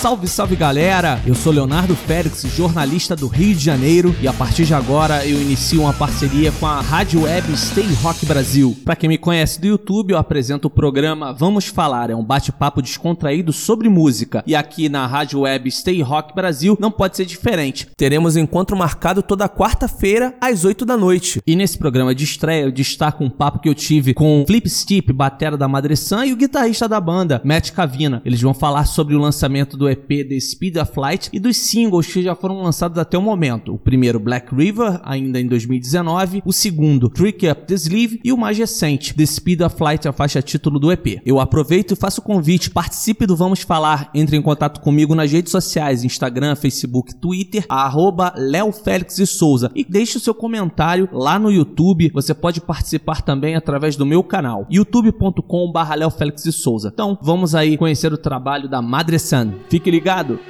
Salve, salve galera! Eu sou Leonardo Félix, jornalista do Rio de Janeiro, e a partir de agora eu inicio uma parceria com a rádio web Stay Rock Brasil. Para quem me conhece do YouTube, eu apresento o programa Vamos Falar, é um bate-papo descontraído sobre música. E aqui na rádio web Stay Rock Brasil não pode ser diferente. Teremos encontro marcado toda quarta-feira às 8 da noite. E nesse programa de estreia eu destaco um papo que eu tive com Flip Steep, batera da Madre Sun, e o guitarrista da banda, Matt Cavina. Eles vão falar sobre o lançamento do EP The Speed of Light e dos singles que já foram lançados até o momento. O primeiro, Black River, ainda em 2019, o segundo, Trick Up the Sleeve e o mais recente, The Speed of Light, a faixa título do EP. Eu aproveito e faço o convite, participe do Vamos Falar, entre em contato comigo nas redes sociais, Instagram, Facebook, Twitter, arroba Léo Félix e Souza e deixe o seu comentário lá no YouTube. Você pode participar também através do meu canal, youtube.com barra Léo Félix e Souza. Então, vamos aí conhecer o trabalho da Madre Sun. Fique ligado!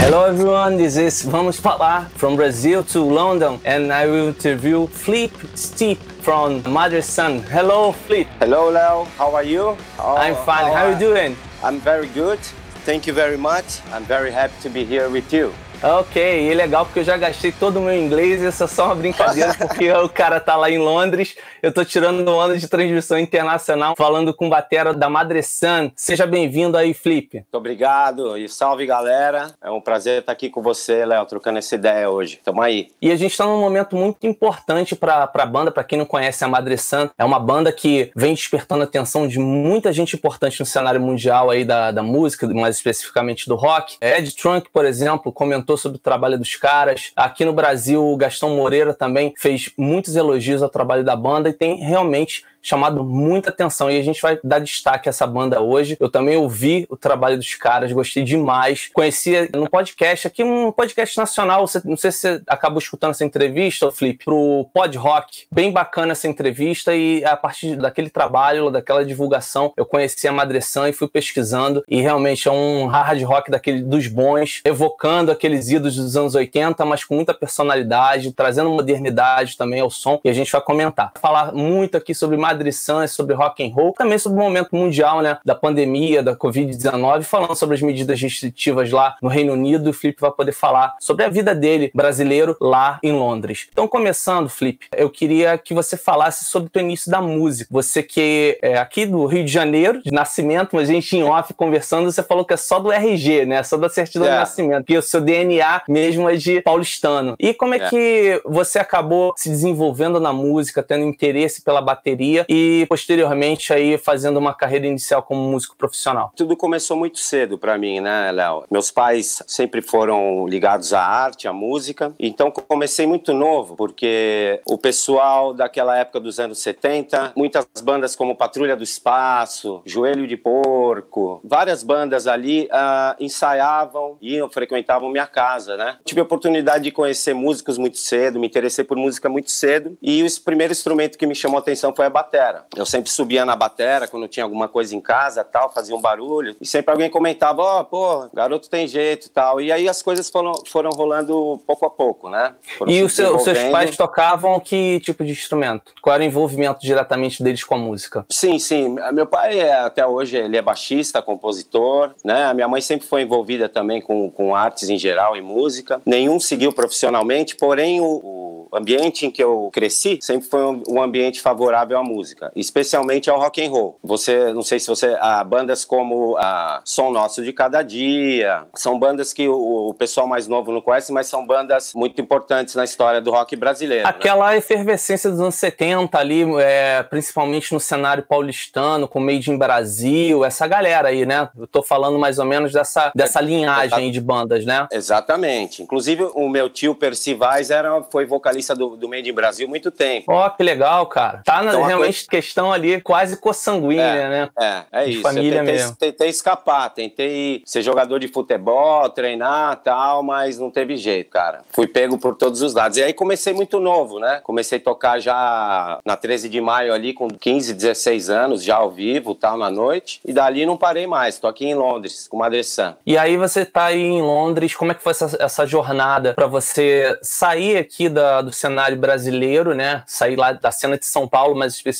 Hello everyone, this is Vamos Falar from Brazil to London and I will interview Flip Steep from Mother Son. Hello Flip. Hello Leo, how are you? How, I'm oh, fine, how, oh, are you doing? I'm very good, thank you very much. I'm very happy to be here with you. Ok, e legal porque eu já gastei todo o meu inglês e isso é só uma brincadeira porque o cara tá lá em Londres, eu tô tirando onda de transmissão internacional falando com o batera da Madre Sun. Seja bem-vindo aí, Flip. Muito obrigado e salve galera. É um prazer estar aqui com você, Léo, trocando essa ideia hoje. Tamo aí. E a gente tá num momento muito importante pra, pra banda, pra quem não conhece a Madre Sun, é uma banda que vem despertando a atenção de muita gente importante no cenário mundial aí da, da música, mais especificamente do rock. Ed Trunk, por exemplo, comentou comentou sobre o trabalho dos caras. Aqui no Brasil, o Gastão Moreira também fez muitos elogios ao trabalho da banda e tem realmente chamado muita atenção e a gente vai dar destaque a essa banda hoje. Eu também ouvi o trabalho dos caras, gostei demais. Conhecia no podcast, aqui um podcast nacional, não sei se você acabou escutando essa entrevista, Flip, pro Pod Rock. Bem bacana essa entrevista e a partir daquele trabalho, daquela divulgação, eu conheci a Madressan e fui pesquisando e realmente é um hard rock daquele dos bons, evocando aqueles ídolos dos anos 80, mas com muita personalidade, trazendo modernidade também ao som e a gente vai comentar. Falar muito aqui sobre Madre Sun, sobre rock and roll, também sobre o momento mundial, né, da pandemia, da Covid-19, falando sobre as medidas restritivas lá no Reino Unido, e o Flip vai poder falar sobre a vida dele, brasileiro, lá em Londres. Então, começando, Flip, eu queria que você falasse sobre o início da música. Você que é aqui do Rio de Janeiro, de nascimento, mas a gente em off conversando, você falou que é só do RG, né, só da certidão é. de nascimento, que o seu DNA mesmo é de paulistano. E como é, é que você acabou se desenvolvendo na música, tendo interesse pela bateria e posteriormente aí fazendo uma carreira inicial como músico profissional? Tudo começou muito cedo para mim, né, Léo? Meus pais sempre foram ligados à arte, à música, então comecei muito novo, porque o pessoal daquela época dos anos 70, muitas bandas como Patrulha do Espaço, Joelho de Porco, várias bandas ali uh, ensaiavam, iam, frequentavam minha casa, né? Tive a oportunidade de conhecer músicos muito cedo, me interessei por música muito cedo, e o primeiro instrumento que me chamou a atenção foi a bateria batera. Eu sempre subia na batera quando tinha alguma coisa em casa tal, fazia um barulho. E sempre alguém comentava, ó, oh, pô, garoto tem jeito e tal. E aí as coisas foram, foram rolando pouco a pouco, né? Foram e os seus pais tocavam que tipo de instrumento? Qual era o envolvimento diretamente deles com a música? Sim, sim. Meu pai, é, até hoje, ele é baixista, compositor, né? A minha mãe sempre foi envolvida também com, com artes em geral e música. Nenhum seguiu profissionalmente, porém o, o ambiente em que eu cresci sempre foi um, um ambiente favorável à música música, especialmente ao rock and roll. Você, não sei se você, ah, bandas como a Som Nosso de Cada Dia, são bandas que o, o, pessoal mais novo não conhece, mas são bandas muito importantes na história do rock brasileiro. Né? Aquela né? efervescência dos anos 70 ali, é, principalmente no cenário paulistano, com Made in Brasil, essa galera aí, né? Eu tô falando mais ou menos dessa, dessa linhagem de bandas, né? Exatamente. Inclusive, o meu tio Percy Weiss era, foi vocalista lista do, do Made in Brasil muito tempo. Ó, oh, que legal, cara. Tá na, então, realmente coisa... questão ali quase consanguínea, é, né? É, é isso. Família eu tentei, mesmo. tentei escapar, tentei ser jogador de futebol, treinar tal, mas não teve jeito, cara. Fui pego por todos os lados. E aí comecei muito novo, né? Comecei a tocar já na 13 de maio ali com 15, 16 anos, já ao vivo, tal, na noite. E dali não parei mais. Tô aqui em Londres, com Madre Sam. E aí você tá aí em Londres, como é que foi essa, essa jornada para você sair aqui da, do cenário brasileiro, né? Sair lá da cena de São Paulo, especificamente,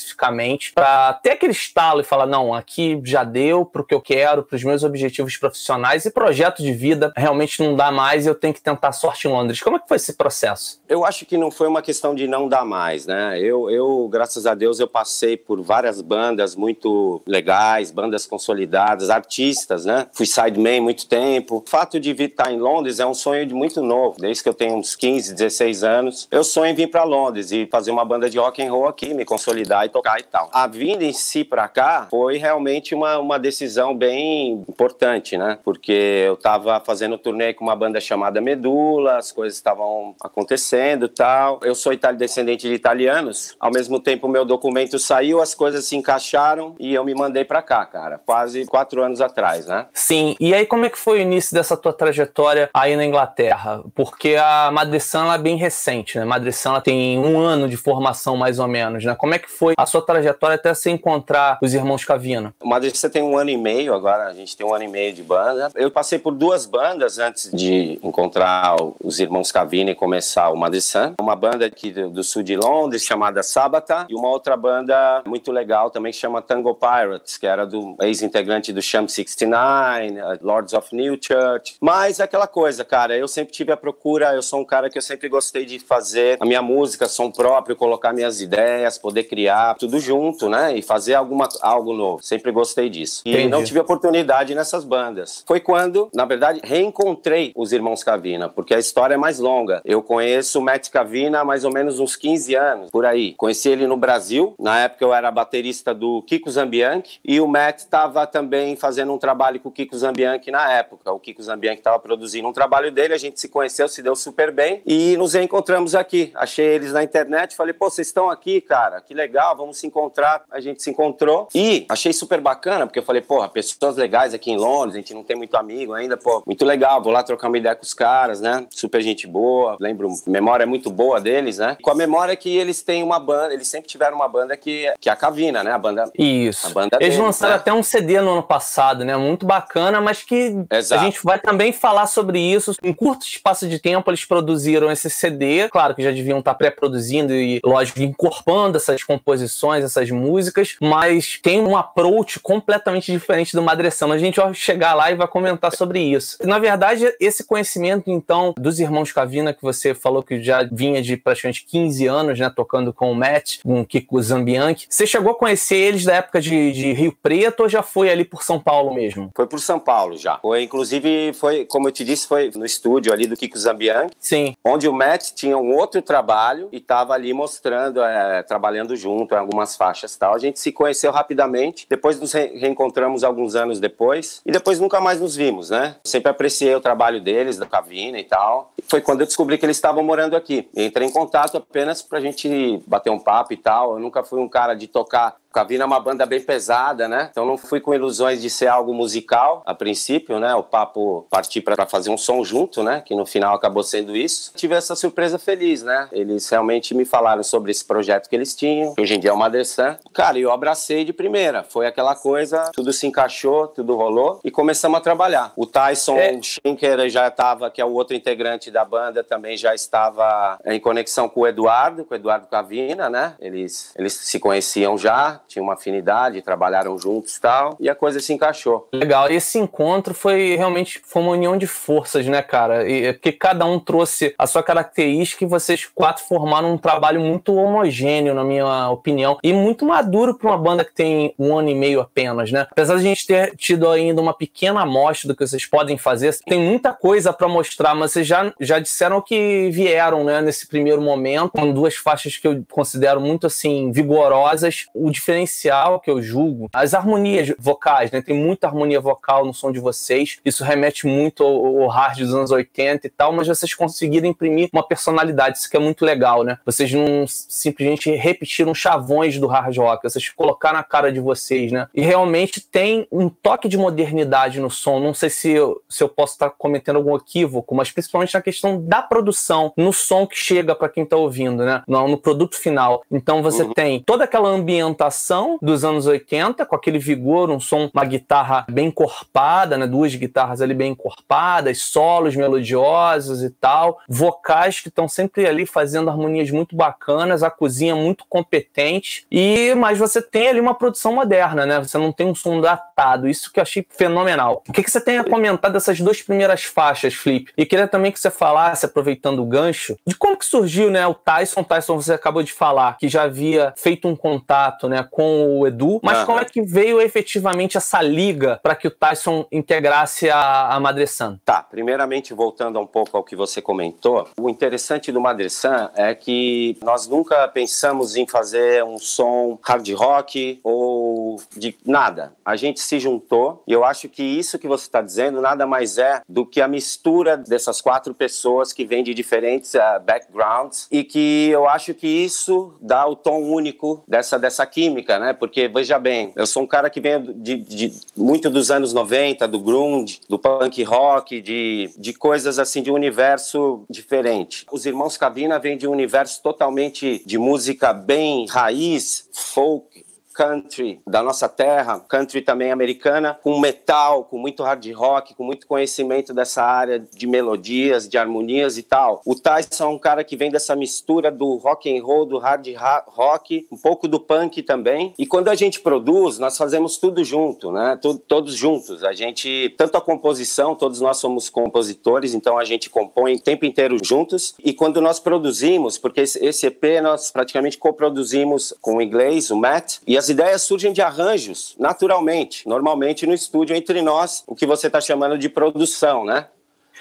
para ter aquele estalo e falar: não, aqui já deu pro que eu quero, pros meus objetivos profissionais e projeto de vida, realmente não dá mais e eu tenho que tentar sorte em Londres. Como é que foi esse processo? Eu acho que não foi uma questão de não dar mais, né? Eu, eu graças a Deus, eu passei por várias bandas muito legais, bandas consolidadas, artistas, né? Fui sideman muito tempo. O fato de vir estar em Londres é um sonho de muito novo, desde que eu tenho uns 15, 16 anos. Eu sonho em vir para Londres e fazer uma banda de rock and roll aqui, me consolidar e tocar e tal. A vinda em si para cá foi realmente uma, uma decisão bem importante, né? Porque eu estava fazendo turnê com uma banda chamada Medula, as coisas estavam acontecendo e tal. Eu sou descendente de italianos, ao mesmo tempo meu documento saiu, as coisas se encaixaram e eu me mandei para cá, cara, quase quatro anos atrás, né? Sim, e aí como é que foi o início dessa tua trajetória aí na Inglaterra? Porque a Madressan é bem recente, né? Madressan tem um ano de formação mais ou menos, né? Como é que foi a sua trajetória até se encontrar os irmãos Cavina? O Madressan tem um ano e meio agora, a gente tem um ano e meio de banda. Eu passei por duas bandas antes de encontrar os irmãos Cavina e começar o Madressan. Uma banda aqui do, sul de Londres chamada Sabata e uma outra banda muito legal também que chama Tango Pirates, que era do ex-integrante do Sham 69, Lords of New Church. Mas aquela coisa, cara, eu sempre tive a procura, eu sou um cara que eu sempre gostei de fazer a minha música, som próprio, colocar minhas ideias, poder criar tudo junto, né? E fazer alguma, algo novo. Sempre gostei disso. E Entendi. não tive oportunidade nessas bandas. Foi quando, na verdade, reencontrei os irmãos Cavina, porque a história é mais longa. Eu conheço o Matt Cavina há mais ou menos uns 15 anos, por aí. Conheci ele no Brasil, na época eu era baterista do Kiko Zambianchi, e o Matt estava também fazendo um trabalho com o Kiko Zambianchi na época. O Kiko Zambianchi estava produzindo um trabalho dele, a gente se conheceu, se deu super bem, e nos encontramos aqui. Achei eles na internet, falei, pô, vocês estão aqui, cara, que legal, vamos se encontrar. A gente se encontrou e achei super bacana, porque eu falei, porra, pessoas legais aqui em Londres, a gente não tem muito amigo ainda, pô, muito legal, vou lá trocar uma ideia com os caras, né? Super gente boa, lembro, memória muito boa deles, né? Com a memória que eles têm uma banda, eles sempre tiveram uma banda que, que é a Cavina, né? A banda. Isso. A banda eles deles, lançaram né? até um CD no ano passado, né? Muito bacana, mas que Exato. a gente vai também falar sobre isso. Em curto espaço de tempo, eles produziram esse CD. Claro que já deviam estar pré-produzindo e, lógico, incorporando essas composições, essas músicas, mas tem um approach completamente diferente do Madressão. A gente vai chegar lá e vai comentar sobre isso. Na verdade, esse conhecimento, então, dos irmãos Cavina, que você falou que já vinha de praticamente 15 anos, né, tocando com o Matt, com o Kiko Zambianchi, você chegou a conhecer eles da época de, de Rio Preto ou já foi ali por São Paulo mesmo? Foi por São Paulo já. Foi, inclusive, foi, como eu te disse, foi no estúdio ali do Kiko Zambianchi. Sim. Onde o Matt tinha um outro trabalho e estava ali mostrando, é, trabalhando junto em algumas faixas tal. A gente se conheceu rapidamente, depois nos reencontramos alguns anos depois e depois nunca mais nos vimos, né? Sempre apreciei o trabalho deles, da Cavina e tal. Foi quando eu descobri que eles estavam morando aqui. entrei em contato apenas pra gente bater um papo e tal. Eu nunca fui um cara de tocar Cavina é uma banda bem pesada, né? Então não fui com ilusões de ser algo musical a princípio, né? O papo partir para fazer um som junto, né? Que no final acabou sendo isso. Tive essa surpresa feliz, né? Eles realmente me falaram sobre esse projeto que eles tinham, que hoje em dia é uma Madressan. Cara, eu abracei de primeira. Foi aquela coisa, tudo se encaixou, tudo rolou e começamos a trabalhar. O Tyson é. Schenker já estava, que é o outro integrante da banda, também já estava em conexão com o Eduardo, com o Eduardo Cavina, né? Eles, eles se conheciam já tinham uma afinidade, trabalharam juntos e tal, e a coisa se encaixou. Legal. Esse encontro foi realmente foi uma união de forças, né, cara? E, é porque cada um trouxe a sua característica e vocês quatro formaram um trabalho muito homogêneo, na minha opinião, e muito maduro para uma banda que tem um ano e meio apenas, né? Apesar de a gente ter tido ainda uma pequena amostra do que vocês podem fazer, tem muita coisa para mostrar, mas vocês já, já disseram que vieram, né, nesse primeiro momento, com duas faixas que eu considero muito, assim, vigorosas. O diferencial diferencial que eu julgo, as harmonias vocais, né? Tem muita harmonia vocal no som de vocês. Isso remete muito ao, ao hard dos anos 80 e tal, mas vocês conseguiram imprimir uma personalidade, isso que é muito legal, né? Vocês não simplesmente repetiram chavões do hard rock, vocês colocaram a cara de vocês, né? E realmente tem um toque de modernidade no som. Não sei se eu, se eu posso estar cometendo algum equívoco, mas principalmente na questão da produção, no som que chega para quem está ouvindo, né? No, no, produto final. Então você uhum. tem toda aquela ambientação dos anos 80, com aquele vigor, um som, uma guitarra bem encorpada, né? Duas guitarras ali bem encorpadas, solos melodiosos e tal, vocais que estão sempre ali fazendo harmonias muito bacanas, a cozinha muito competente e mas você tem ali uma produção moderna, né? Você não tem um som datado. Isso que eu achei fenomenal. O que, que você tem a comentar dessas duas primeiras faixas, Flip? E queria também que você falasse, aproveitando o gancho, de como que surgiu, né, o Tyson. Tyson, você acabou de falar que já havia feito um contato, né, com o Edu, mas como é que veio efetivamente essa liga para que o Tyson integrasse a, a Madre San? Tá, primeiramente voltando um pouco ao que você comentou, o interessante do Madre San é que nós nunca pensamos em fazer um som hard rock ou de nada. A gente se juntou e eu acho que isso que você está dizendo nada mais é do que a mistura dessas quatro pessoas que vêm de diferentes uh, backgrounds e que eu acho que isso dá o tom único dessa, dessa química, né? Porque, veja bem, eu sou um cara que vem de, de muito dos anos 90, do grunge, do punk rock, de, de coisas assim, de um universo diferente. Os irmãos Cabina vêm de um universo totalmente de música bem raiz, folk, country da nossa terra, country também americana, com metal, com muito hard rock, com muito conhecimento dessa área de melodias, de harmonias e tal. O Tyson é um cara que vem dessa mistura do rock and roll, do hard rock, um pouco do punk também. E quando a gente produz, nós fazemos tudo junto, né? todos juntos. A gente, tanto a composição, todos nós somos compositores, então a gente compõe o tempo inteiro juntos. E quando nós produzimos, porque esse EP nós praticamente coproduzimos com o inglês, o Matt, e as ideias surgem de arranjos, naturalmente, normalmente no estúdio entre nós, o que você está chamando de produção, né?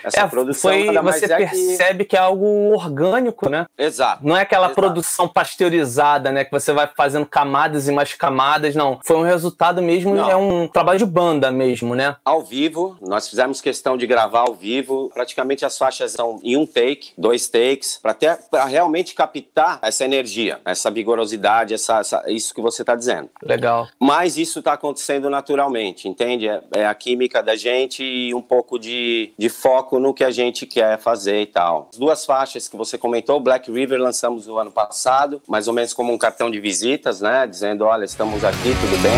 Essa é, produção foi, você é percebe que... que... é algo orgânico, né? Exato. Não é aquela exato. produção pasteurizada, né? Que você vai fazendo camadas e mais camadas, não. Foi um resultado mesmo, não. é um trabalho de banda mesmo, né? Ao vivo, nós fizemos questão de gravar ao vivo. Praticamente as faixas são em um take, dois takes, para realmente captar essa energia, essa vigorosidade, essa, essa isso que você está dizendo. Legal. Mas isso está acontecendo naturalmente, entende? É, é a química da gente e um pouco de, de foco foco no que a gente quer fazer e tal. As duas faixas que você comentou, Black River lançamos no ano passado, mais ou menos como um cartão de visitas, né? Dizendo, olha, estamos aqui, tudo bem.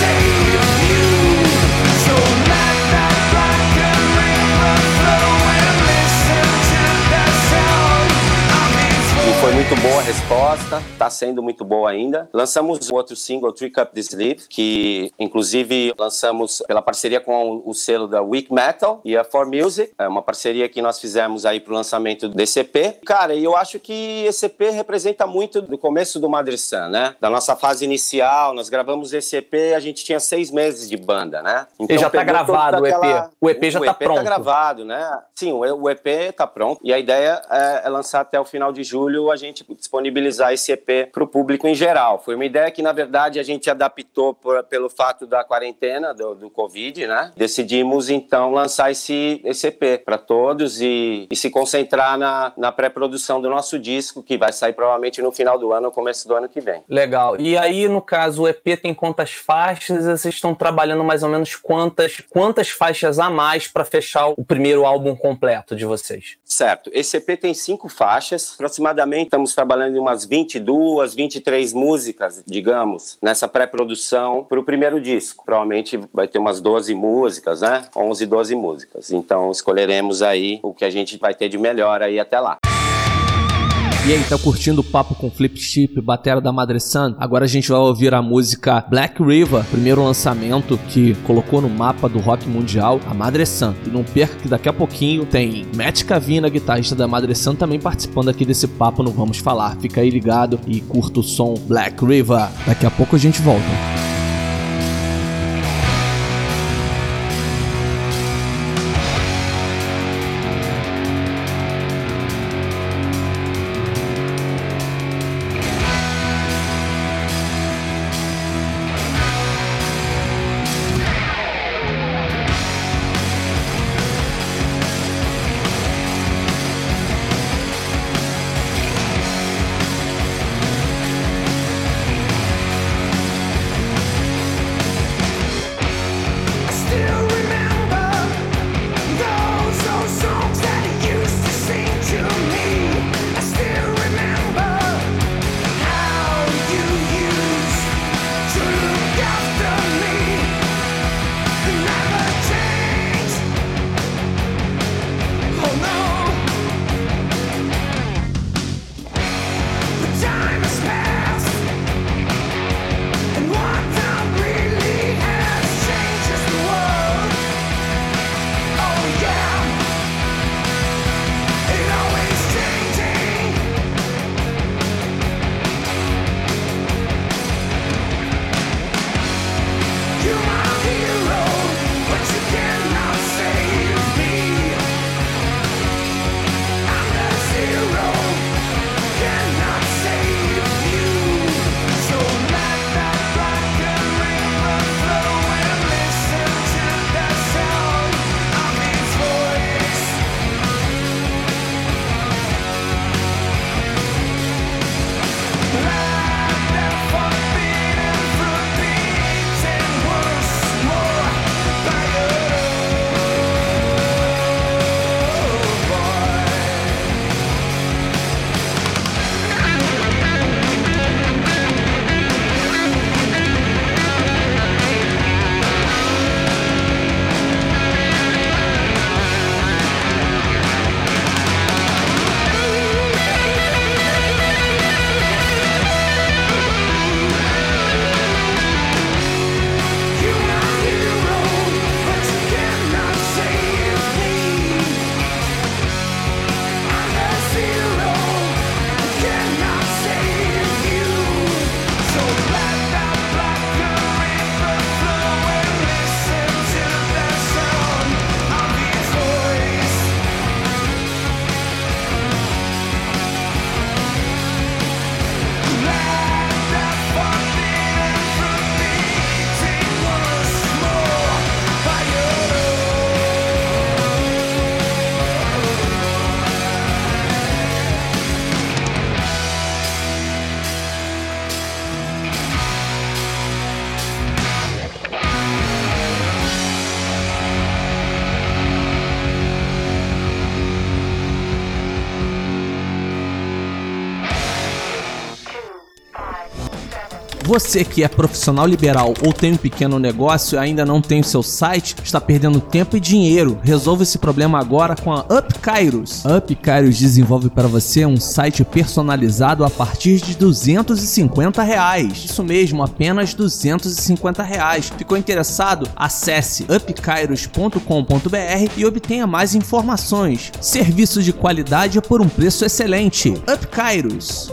Foi muito boa a resposta, está sendo muito boa ainda. Lançamos o outro single, Trick Up the Sleeve, que inclusive lançamos pela parceria com o selo da Weak Metal e a For Music, é uma parceria que nós fizemos aí pro lançamento desse EP. Cara, e eu acho que esse EP representa muito do começo do Madre Sun, né? Da nossa fase inicial, nós gravamos esse EP, a gente tinha seis meses de banda, né? Então, e já tá gravado o EP. O EP já o tá EP tá pronto. tá gravado, né? Sim, o EP tá pronto e a ideia é, é lançar até o final de julho a gente disponibilizar esse EP para o público em geral. Foi uma ideia que, na verdade, a gente adaptou por, pelo fato da quarentena, do, do Covid, né? Decidimos, então, lançar esse, esse EP para todos e, e, se concentrar na, na pré-produção do nosso disco, que vai sair provavelmente no final do ano ou começo do ano que vem. Legal. E aí, no caso, o EP tem quantas faixas? Vocês estão trabalhando mais ou menos quantas, quantas faixas a mais para fechar o primeiro álbum completo de vocês? Certo. Esse EP tem cinco faixas, aproximadamente estamos trabalhando em umas 22, 23 músicas, digamos, nessa pré-produção para o primeiro disco. Provavelmente vai ter umas 12 músicas, né? 11, 12 músicas. Então escolheremos aí o que a gente vai ter de melhor aí até lá. E aí, tá curtindo o papo com Flip Chip, batera da Madre Sun? Agora a gente vai ouvir a música Black River, primeiro lançamento que colocou no mapa do rock mundial a Madre Sun. E não perca que daqui a pouquinho tem Matt Cavina, guitarrista da Madre Sun, também participando aqui desse papo no Vamos Falar. Fica aí ligado e curta o som Black River. Daqui a pouco a gente volta. Você que é profissional liberal ou tem um pequeno negócio e ainda não tem o seu site, está perdendo tempo e dinheiro. Resolva esse problema agora com a Up Kairos. A desenvolve para você um site personalizado a partir de 250 reais. Isso mesmo, apenas 250 reais. Ficou interessado? Acesse upkairos.com.br e obtenha mais informações. Serviços de qualidade por um preço excelente. Up Kairos.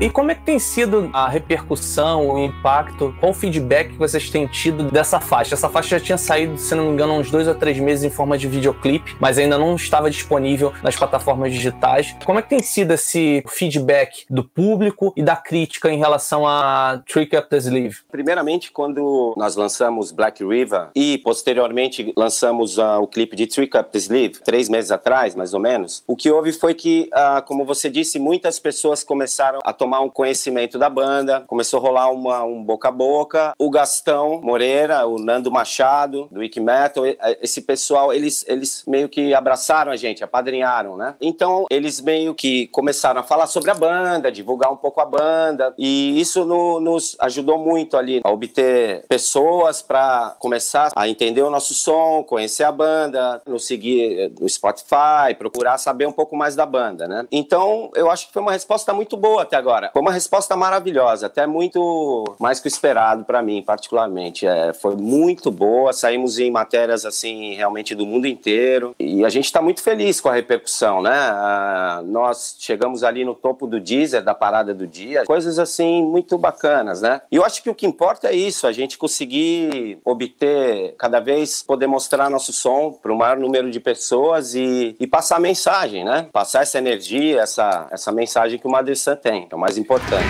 E como é que tem sido a repercussão, o impacto, qual o feedback que vocês têm tido dessa faixa? Essa faixa já tinha saído, se não me engano, uns dois ou três meses em forma de videoclipe, mas ainda não estava disponível nas plataformas digitais. Como é que tem sido esse feedback do público e da crítica em relação a Trick Up the Sleeve? Primeiramente, quando nós lançamos Black River e posteriormente lançamos uh, o clipe de Trick Up the Sleeve, três meses atrás, mais ou menos, o que houve foi que, uh, como você disse, muitas pessoas começaram a tomar um conhecimento da banda, começou a rolar uma, um boca a boca. O Gastão Moreira, o Nando Machado, do Wiki Metal, esse pessoal, eles, eles meio que abraçaram a gente, apadrinharam, né? Então, eles meio que começaram a falar sobre a banda, divulgar um pouco a banda, e isso no, nos ajudou muito ali a obter pessoas para começar a entender o nosso som, conhecer a banda, nos seguir no Spotify, procurar saber um pouco mais da banda, né? Então, eu acho que foi uma resposta muito boa até agora. Foi uma resposta maravilhosa, até muito mais que o esperado para mim, particularmente. É, foi muito boa, saímos em matérias assim, realmente do mundo inteiro. E a gente está muito feliz com a repercussão, né? Ah, nós chegamos ali no topo do Deezer, da parada do dia, coisas assim muito bacanas, né? E eu acho que o que importa é isso, a gente conseguir obter cada vez poder mostrar nosso som para o maior número de pessoas e, e passar mensagem, né? Passar essa energia, essa, essa mensagem que o Madre San tem. É o mais importante.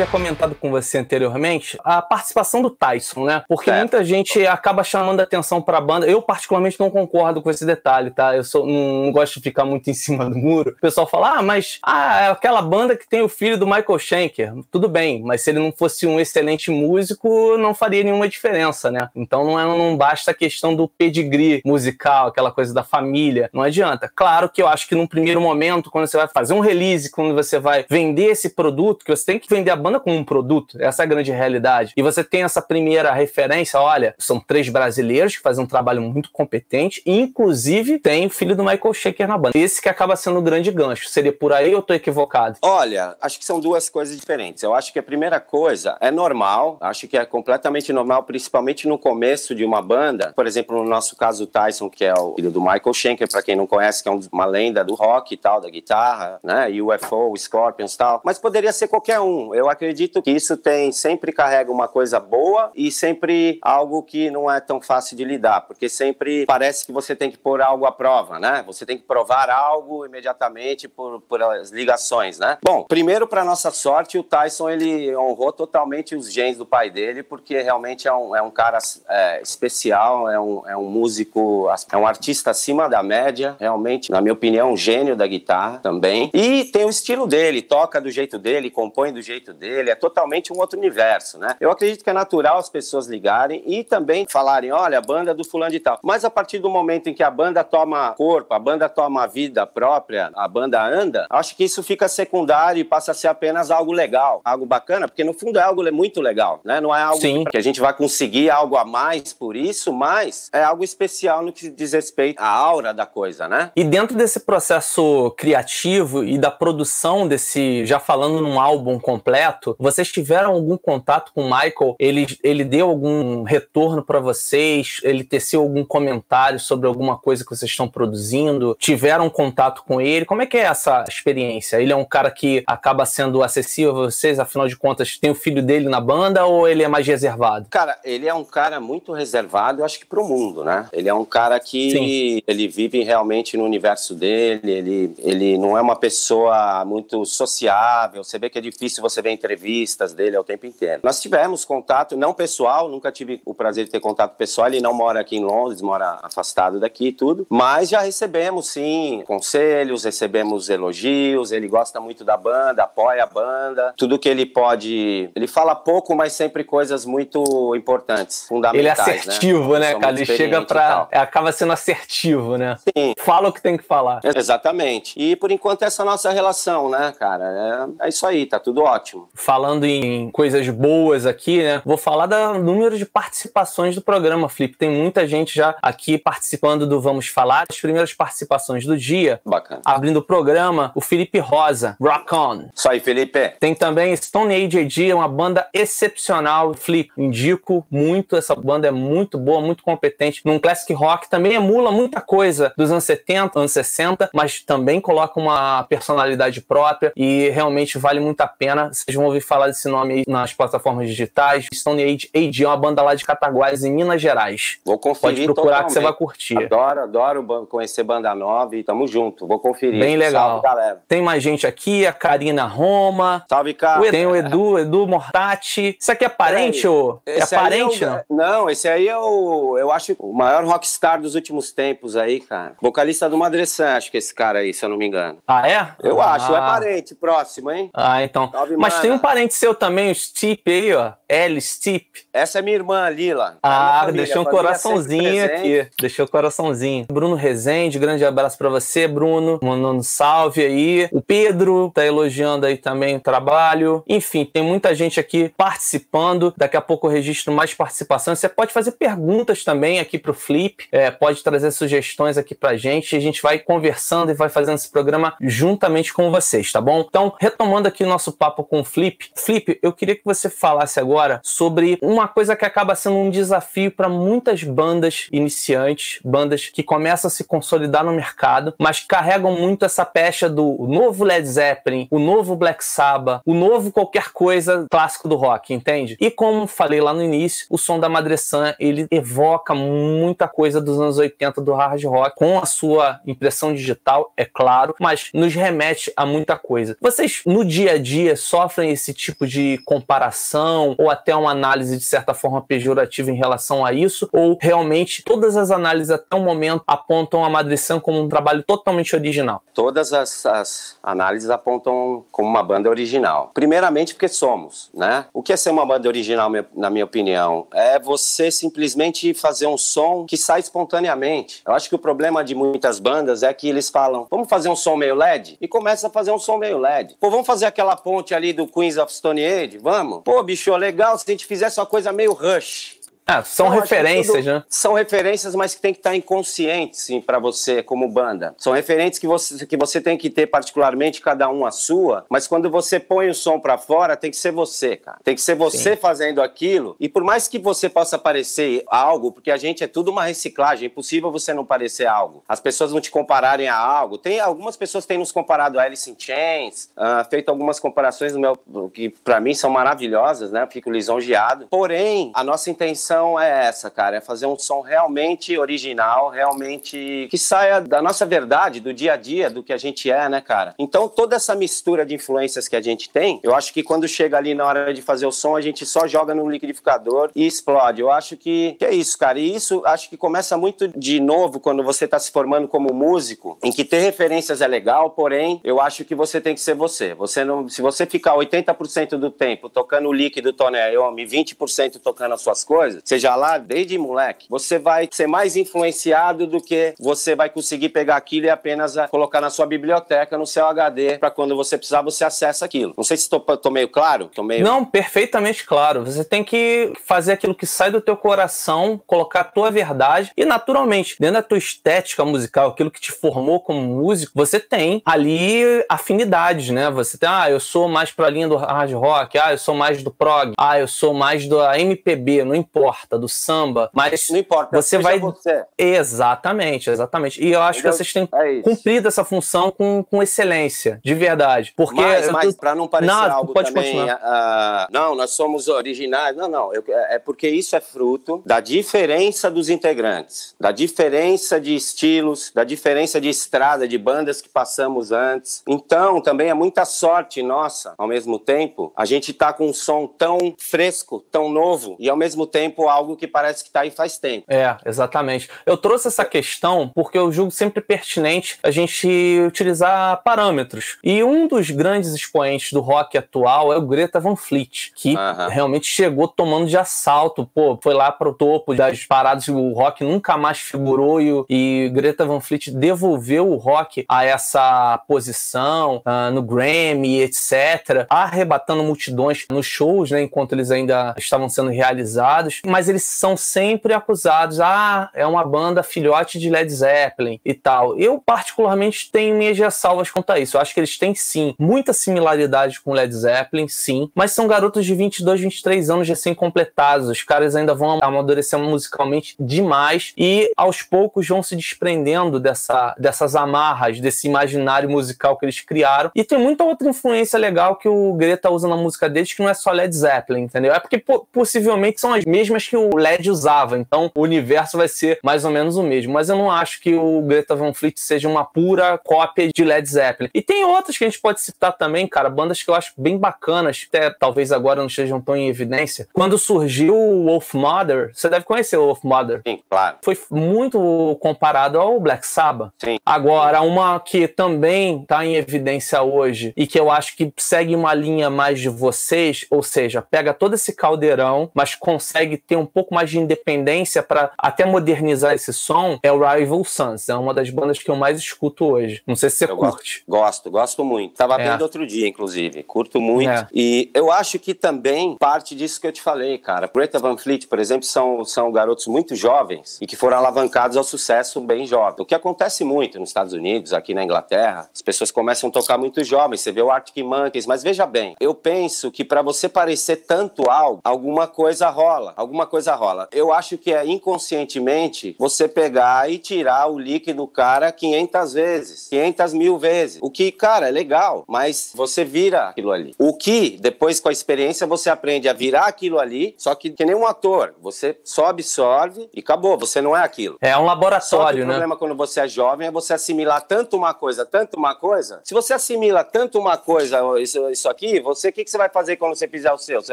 Havia comentado com você anteriormente a participação do Tyson, né? Porque muita gente acaba chamando atenção para a banda. Eu, particularmente, não concordo com esse detalhe, tá? Eu sou, não, não, gosto de ficar muito em cima do muro. O pessoal fala, ah, mas ah, é aquela banda que tem o filho do Michael Schenker. Tudo bem, mas se ele não fosse um excelente músico, não faria nenhuma diferença, né? Então não, é, não basta a questão do pedigree musical, aquela coisa da família. Não adianta. Claro que eu acho que num primeiro momento, quando você vai fazer um release, quando você vai vender esse produto, que você tem que vender a banda como um produto. Essa é a grande realidade. E você tem essa primeira referência, olha, são três brasileiros que fazem um trabalho muito competente, e inclusive tem o filho do Michael Shaker na banda. Esse que acaba sendo o grande gancho. Seria por aí ou eu tô equivocado? Olha, acho que são duas coisas diferentes. Eu acho que a primeira coisa é normal, acho que é completamente normal, principalmente no começo de uma banda. Por exemplo, no nosso caso, o Tyson, que é o filho do Michael Schenker, para quem não conhece, que é uma lenda do rock e tal, da guitarra, né? UFO, Scorpions e tal. Mas poderia ser qualquer um. Eu acredito que isso tem sempre carrega uma coisa boa e sempre algo que não é tão fácil de lidar, porque sempre parece que você tem que pôr algo à prova, né? Você tem que provar algo imediatamente por, por as ligações, né? Bom, primeiro para nossa sorte, o Tyson ele honrou totalmente os genes do pai dele, porque realmente é um, é um cara é, especial, é um, é um músico, é um artista acima da média, realmente, na minha opinião, um gênio da guitarra também. E tem o estilo dele, toca do jeito dele, compõe do jeito dele, é totalmente um outro universo, né? Eu acredito que é natural as pessoas ligarem e também falarem, olha, a banda é do fulano de tal. Mas a partir do momento em que a banda toma corpo, a banda toma vida própria, a banda anda, acho que isso fica secundário e passa a ser apenas algo legal, algo bacana, porque no fundo é algo muito legal, né? Não é algo Sim. que a gente vai conseguir algo a mais por isso, mas é algo especial no que diz respeito à aura da coisa, né? E dentro desse processo criativo e da produção desse, já falando num álbum completo, vocês tiveram algum contato com o Michael? Ele, ele deu algum retorno para vocês? Ele teceu algum comentário sobre alguma coisa que vocês estão produzindo? Tiveram contato com ele? Como é que é essa experiência? Ele é um cara que acaba sendo acessível a vocês, afinal de contas, tem o filho dele na banda ou ele é mais reservado? Cara, ele é um cara muito reservado, eu acho que pro mundo, né? Ele é um cara que Sim. ele vive realmente no universo dele, ele, ele não é uma pessoa muito sociável, você vê que é difícil você ver entrevistas dele o tempo inteiro. Nós tivemos contato, não pessoal, nunca tive o prazer de ter contato pessoal, ele não mora aqui em Londres, mora afastado daqui e tudo, mas já recebemos sim conselhos, recebemos elogios, ele gosta muito da banda, apoia a banda, tudo que ele pode, ele fala pouco, mas sempre coisas muito importantes, fundamentais. Ele é né? assertivo, né, né cara? Ele chega pra. Acaba sendo assertivo, né? Sim. Fala o que tem que falar. Exatamente. E por enquanto essa é a nossa relação, né, cara? É, é isso aí, tá tudo ótimo. Falando em coisas boas aqui, né? Vou falar do número de participações do programa, Flip. Tem muita gente já aqui participando do Vamos Falar. As primeiras participações do dia. Bacana. Abrindo o programa, o Felipe Rosa, Rock On. Isso aí, Felipe. Tem também Stone Age AD, uma banda excepcional. Flip, indico muito. Essa banda é muito boa, muito competente. Num classic rock também emula muita coisa dos anos 70, anos 60, mas também coloca uma personalidade própria e realmente vale muito a pena. Vocês vão ouvir falar desse nome aí nas plataformas digitais. Stone Age AD é uma banda lá de Cataguases, em Minas Gerais. Vou conferir Pode procurar totalmente. que você vai curtir. Adoro, adoro conhecer banda nova e tamo junto. Vou conferir. Bem legal. Salve, galera. Tem mais gente aqui, a Karina Roma. Salve, cara. Tem o Edu, Edu Mortati. Isso aqui é parente, ô? É parente, é o... não? Não, esse aí é o, eu acho, o maior rockstar dos últimos tempos aí, cara. Vocalista do Madressan, acho que esse cara aí, se eu não me engano. Ah, é? Eu ah. acho, é parente, próximo, hein? Ah, então. Salve, Mas mana. tem um parente seu também, o Stipe aí, ó. L Stipe. Essa é minha irmã, Lila. Ah, família, deixou um coraçãozinho aqui. Deixou o um coraçãozinho. Bruno Rezende, grande abraço para você, Bruno. Mandando salve aí. O Pedro tá elogiando aí também o trabalho. Enfim, tem muita gente aqui participando. Daqui a pouco eu registro mais participações. Você pode fazer perguntas também aqui pro Flip. É, pode trazer sugestões aqui pra gente. A gente vai conversando e vai fazendo esse programa juntamente com vocês, tá bom? Então, retomando aqui o nosso papo com o Flip. Flip, eu queria que você falasse agora sobre uma coisa que acaba sendo um desafio para muitas bandas iniciantes, bandas que começam a se consolidar no mercado, mas carregam muito essa pecha do novo Led Zeppelin, o novo Black Sabbath, o novo qualquer coisa clássico do rock, entende? E como falei lá no início, o som da Madre ele evoca muita coisa dos anos 80 do hard rock, com a sua impressão digital, é claro, mas nos remete a muita coisa. Vocês, no dia a dia, sofrem esse tipo de comparação ou até uma análise de certa forma pejorativa em relação a isso? Ou realmente todas as análises até o momento apontam a Madrição como um trabalho totalmente original? Todas as, as análises apontam como uma banda original. Primeiramente porque somos, né? O que é ser uma banda original, na minha opinião? É você simplesmente fazer um som que sai espontaneamente. Eu acho que o problema de muitas bandas é que eles falam, vamos fazer um som meio LED? E começa a fazer um som meio LED. Pô, vamos fazer aquela ponte ali do Queens of Stone Age? Vamos? Pô, bicho, legal se a gente fizesse uma coisa meio Rush. Ah, são então, referências, né? São referências, mas que tem que estar inconscientes sim, para você como banda. São referências que você, que você tem que ter particularmente, cada um a sua, mas quando você põe o som para fora, tem que ser você, cara. Tem que ser você sim. fazendo aquilo. E por mais que você possa parecer algo, porque a gente é tudo uma reciclagem, é impossível você não parecer algo. As pessoas não te compararem a algo. Tem algumas pessoas têm nos comparado a Alice in Chains, uh, feito algumas comparações no meu, que para mim são maravilhosas, né? Eu fico lisonjeado. Porém, a nossa intenção é essa, cara, é fazer um som realmente original, realmente que saia da nossa verdade, do dia a dia, do que a gente é, né, cara? Então, toda essa mistura de influências que a gente tem, eu acho que quando chega ali na hora de fazer o som, a gente só joga no liquidificador e explode. Eu acho que, que é isso, cara. E isso acho que começa muito de novo quando você tá se formando como músico, em que ter referências é legal, porém, eu acho que você tem que ser você. Você não, se você ficar 80% do tempo tocando o líquido Tony Iommi, 20% tocando as suas coisas, seja lá desde moleque, você vai ser mais influenciado do que você vai conseguir pegar aquilo e apenas colocar na sua biblioteca, no seu HD, para quando você precisar, você acessa aquilo. Não sei se estou meio claro. Tô meio... Não, perfeitamente claro. Você tem que fazer aquilo que sai do teu coração, colocar a tua verdade e, naturalmente, dentro da tua estética musical, aquilo que te formou como músico, você tem ali afinidades, né? Você tem, ah, eu sou mais pra linha do hard rock, ah, eu sou mais do prog, ah, eu sou mais da MPB, não importa do samba, mas não importa, você vai você. Exatamente, exatamente. E eu acho que vocês têm é cumprido essa função com, com excelência, de verdade. Porque mas, mas para não parecer não, algo pode também, uh, não, nós somos originais. Não, não, eu, é porque isso é fruto da diferença dos integrantes, da diferença de estilos, da diferença de estrada, de bandas que passamos antes. Então, também é muita sorte nossa, ao mesmo tempo, a gente tá com um som tão fresco, tão novo e ao mesmo tempo algo que parece que tá aí faz tempo. É, exatamente. Eu trouxe essa questão porque eu julgo sempre pertinente a gente utilizar parâmetros. E um dos grandes expoentes do rock atual é o Greta Van Fleet, que realmente chegou tomando de assalto, pô, foi lá pro topo das paradas, o rock nunca mais figurou e, e Greta Van Fleet devolveu o rock a essa posição uh, no Grammy, etc., arrebatando multidões nos shows, né, enquanto eles ainda estavam sendo realizados, mas eles são sempre acusados, ah, é uma banda filhote de Led Zeppelin e tal. Eu, particularmente, tenho minhas ressalvas quanto a isso. Eu acho que eles têm, sim, muita similaridade com Led Zeppelin, sim, mas são garotos de 22, 23 anos recém-completados. Os caras ainda vão amadurecer musicalmente demais e, aos poucos, vão se desprendendo dessa, dessas amarras, desse imaginário musical que eles criaram. E tem muita outra influência legal que o Greta usa na música deles, que não é só Led Zeppelin, entendeu? É porque possivelmente são as mesmas que o Led usava, então o universo vai ser mais ou menos o mesmo. Mas eu não acho que o Greta Van Fleet seja uma pura cópia de Led Zeppelin. E tem outras que a gente pode citar também, cara, bandas que eu acho bem bacanas, até talvez agora não estejam tão em evidência. Quando surgiu o Wolf Mother, você deve conhecer o Wolf Mother. Sim, claro. Foi muito comparado ao Black Sabbath. Sim. Agora, uma que também está em evidência hoje e que eu acho que segue uma linha mais de vocês, ou seja, pega todo esse caldeirão, mas consegue ter um pouco mais de independência para até modernizar esse som, é o Rival Sons. É uma das bandas que eu mais escuto hoje. Não sei se você eu curte. Gosto, gosto muito. Tava é. vendo outro dia, inclusive. Curto muito. É. E eu acho que também parte disso que eu te falei, cara. Greta Van Fleet, por exemplo, são, são garotos muito jovens e que foram alavancados ao sucesso bem jovem. O que acontece muito nos Estados Unidos, aqui na Inglaterra, as pessoas começam a tocar muito jovens. Você vê o Arctic Monkeys, mas veja bem, eu penso que para você parecer tanto algo, alguma coisa rola. Alguma coisa rola. Eu acho que é inconscientemente você pegar e tirar o líquido do cara 500 vezes, 500 mil vezes. O que, cara, é legal, mas você vira aquilo ali. O que, depois com a experiência, você aprende a virar aquilo ali, só que que nem um ator, você só absorve e acabou, você não é aquilo. É um laboratório, né? O problema quando você é jovem é você assimilar tanto uma coisa, tanto uma coisa. Se você assimila tanto uma coisa, isso, isso aqui, você, o que, que você vai fazer quando você fizer o seu? Você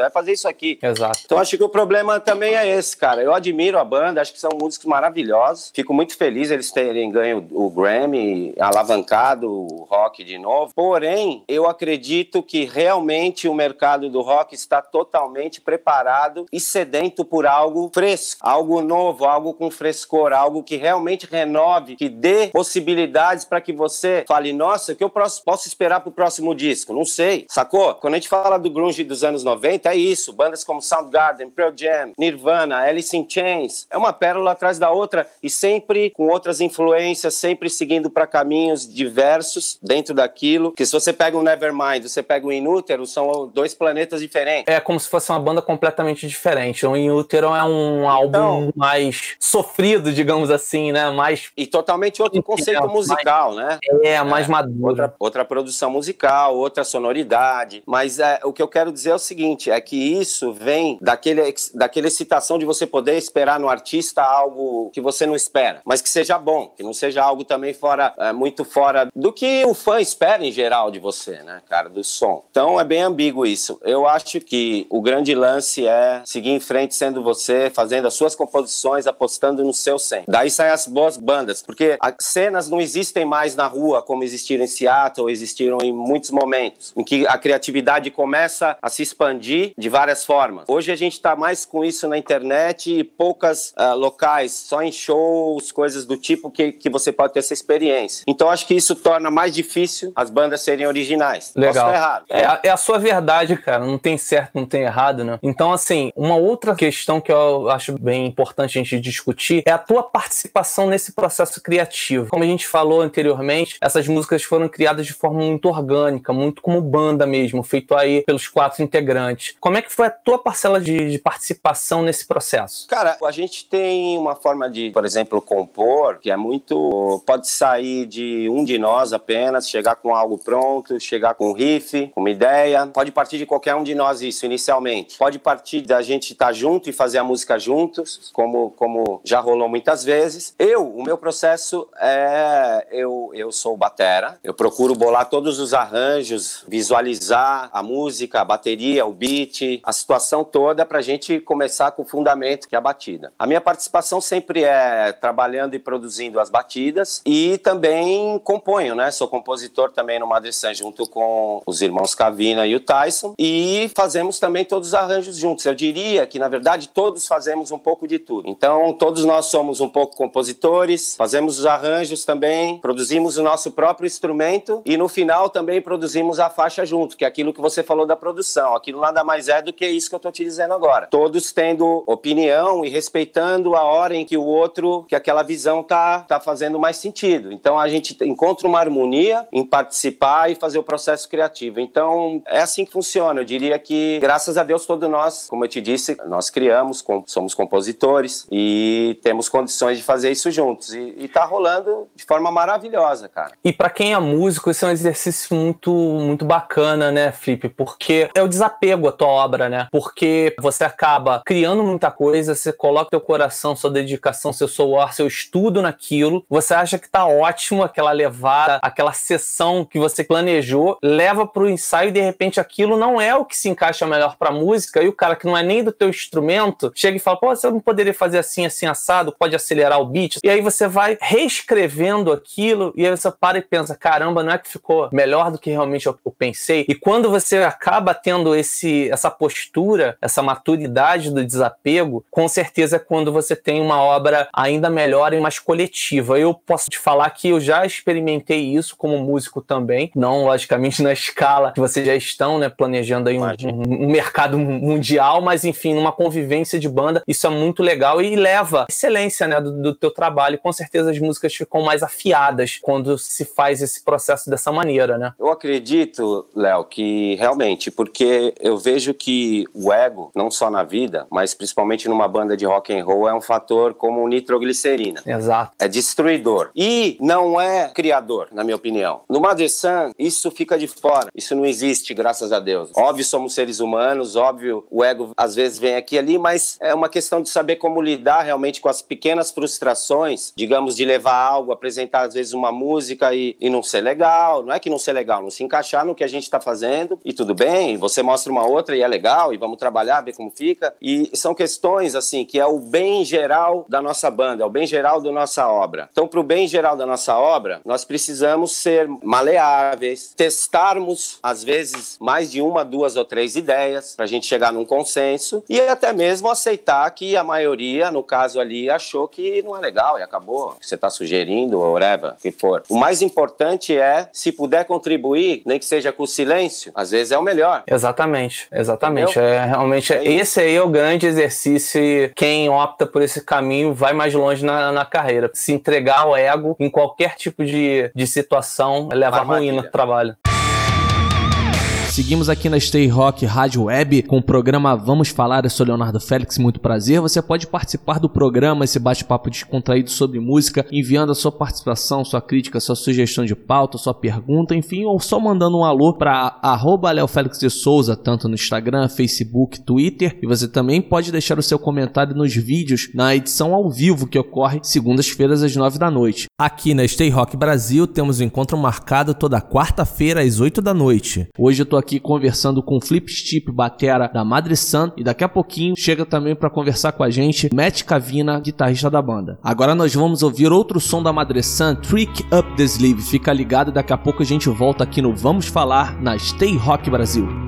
vai fazer isso aqui. Exato. Então acho que o problema também é esse, cara. Eu admiro a banda, acho que são músicos maravilhosos. Fico muito feliz eles terem ganho o Grammy, alavancado o rock de novo. Porém, eu acredito que realmente o mercado do rock está totalmente preparado e sedento por algo fresco, algo novo, algo com frescor, algo que realmente renove, que dê possibilidades para que você fale, nossa, o que eu posso esperar para o próximo disco? Não sei, sacou? Quando a gente fala do grunge dos anos 90, é isso, bandas como Soundgarden, Pearl Jam, Nirvana, Alice in Chains, é uma pérola atrás da outra e sempre com outras influências, sempre seguindo para caminhos diversos dentro daquilo, que se você pega o Nevermind, você pega o Inútero, são dois planetas diferentes. É como se fosse uma banda completamente diferente. O Inútero é um álbum então, mais sofrido, digamos assim, né? Mais... E totalmente outro conceito é, musical, mais... né? É, mais é, maduro. Outra, outra produção musical, outra sonoridade. Mas é, o que eu quero dizer é o seguinte, é que isso vem daquele, daquela excitação de você poder esperar no artista algo que você não espera, mas que seja bom, que não seja algo também fora, é, muito fora do que o fã espera em geral de você, né, cara, do som. Então é bem ambíguo isso. Eu acho que o grande lance é seguir em frente sendo você, fazendo as suas composições, apostando no seu sem. Daí saem as boas bandas, porque as cenas não existem mais na rua como existiram em Seattle, existiram em muitos momentos, em que a criatividade começa a se expandir de várias formas. Hoje a gente está mais com isso na internet e poucas uh, locais, só em shows, coisas do tipo que, que você pode ter essa experiência. Então acho que isso torna mais difícil as bandas serem originais. Legal. errado. É, é, a sua verdade, cara. Não tem certo, não tem errado, né? Então, assim, uma outra questão que eu acho bem importante a gente discutir é a tua participação nesse processo criativo. Como a gente falou anteriormente, essas músicas foram criadas de forma muito orgânica, muito como banda mesmo, feito aí pelos quatro integrantes. Como é que foi a tua parcela de, de participação participação nesse processo? Cara, a gente tem uma forma de, por exemplo, compor, que é muito. pode sair de um de nós apenas, chegar com algo pronto, chegar com um riff, com uma ideia. Pode partir de qualquer um de nós isso, inicialmente. Pode partir da gente estar junto e fazer a música juntos, como, como já rolou muitas vezes. Eu, o meu processo é. Eu, eu sou batera, eu procuro bolar todos os arranjos, visualizar a música, a bateria, o beat, a situação toda para a gente começar com o fundamento que é a batida. A minha participação sempre é trabalhando e produzindo as batidas e também componho, né? Sou compositor também no Madre San junto com os irmãos Cavina e o Tyson e fazemos também todos os arranjos juntos. Eu diria que na verdade todos fazemos um pouco de tudo. Então todos nós somos um pouco compositores, fazemos os arranjos também, produzimos o nosso próprio instrumento e no final também produzimos a faixa junto, que é aquilo que você falou da produção. Aquilo nada mais é do que isso que eu estou te dizendo agora. Todos tendo opinião e respeitando a hora em que o outro, que aquela visão tá, tá fazendo mais sentido. Então a gente encontra uma harmonia em participar e fazer o processo criativo. Então é assim que funciona. Eu diria que, graças a Deus, todos nós, como eu te disse, nós criamos, somos compositores e temos condições de fazer isso juntos. E, e tá rolando de forma maravilhosa, cara. E para quem é músico, esse é um exercício muito, muito bacana, né, Felipe? Porque é o desapego à tua obra, né? Porque você acaba criando muita coisa, você coloca teu coração, sua dedicação, seu suor, seu estudo naquilo, você acha que tá ótimo aquela levada, aquela sessão que você planejou, leva pro ensaio e de repente aquilo não é o que se encaixa melhor pra música e o cara que não é nem do teu instrumento chega e fala, pô, você não poderia fazer assim, assim, assado, pode acelerar o beat. E aí você vai reescrevendo aquilo e aí você para e pensa, caramba, não é que ficou melhor do que realmente eu pensei? E quando você acaba tendo esse, essa postura, essa maturidade do desapego, com certeza é quando você tem uma obra ainda melhor e mais coletiva. Eu posso te falar que eu já experimentei isso como músico também, não logicamente na escala que vocês já estão, né, planejando aí um, um, um mercado mundial, mas enfim, numa convivência de banda, isso é muito legal e leva excelência, né, do, do teu trabalho. Com certeza as músicas ficam mais afiadas quando se faz esse processo dessa maneira, né? Eu acredito, Léo, que realmente, porque eu vejo que o ego, não só na vida, mas principalmente numa banda de rock and roll, é um fator como nitroglicerina. Exato. É destruidor. E não é criador, na minha opinião. No Mother Sun, isso fica de fora. Isso não existe, graças a Deus. Óbvio, somos seres humanos, óbvio, o ego às vezes vem aqui e ali, mas é uma questão de saber como lidar realmente com as pequenas frustrações, digamos, de levar algo, apresentar às vezes uma música e, e não ser legal. Não é que não ser legal, não se encaixar no que a gente está fazendo e tudo bem, você mostra uma outra e é legal e vamos trabalhar, ver como fica. E são questões, assim, que é o bem geral da nossa banda, é o bem geral da nossa obra. Então, para o bem geral da nossa obra, nós precisamos ser maleáveis, testarmos, às vezes, mais de uma, duas ou três ideias para a gente chegar num consenso e até mesmo aceitar que a maioria, no caso ali, achou que não é legal e acabou. Você está sugerindo, ou whatever, que for. O mais importante é, se puder contribuir, nem que seja com silêncio, às vezes é o melhor. Exatamente, exatamente. Entendeu? É realmente é esse aí é o grande exercício e quem opta por esse caminho vai mais longe na, na carreira. Se entregar ao ego em qualquer tipo de, de situação leva ruim no trabalho. Seguimos aqui na Stay Rock Rádio Web com o programa Vamos Falar. Eu sou Leonardo Félix, muito prazer. Você pode participar do programa, esse bate-papo descontraído sobre música, enviando a sua participação, sua crítica, sua sugestão de pauta, sua pergunta, enfim, ou só mandando um alô para arroba de Souza, tanto no Instagram, Facebook, Twitter. E você também pode deixar o seu comentário nos vídeos na edição ao vivo que ocorre segundas-feiras às nove da noite. Aqui na Stay Rock Brasil temos um encontro marcado toda quarta-feira às oito da noite. Hoje eu tô aqui aqui conversando com o Flip Stip, batera da Madre e daqui a pouquinho chega também para conversar com a gente Matt Cavina, guitarrista da banda. Agora nós vamos ouvir outro som da Madre Sun, Trick Up the Sleeve. Fica ligado, daqui a pouco a gente volta aqui no Vamos Falar na Stay Rock Brasil.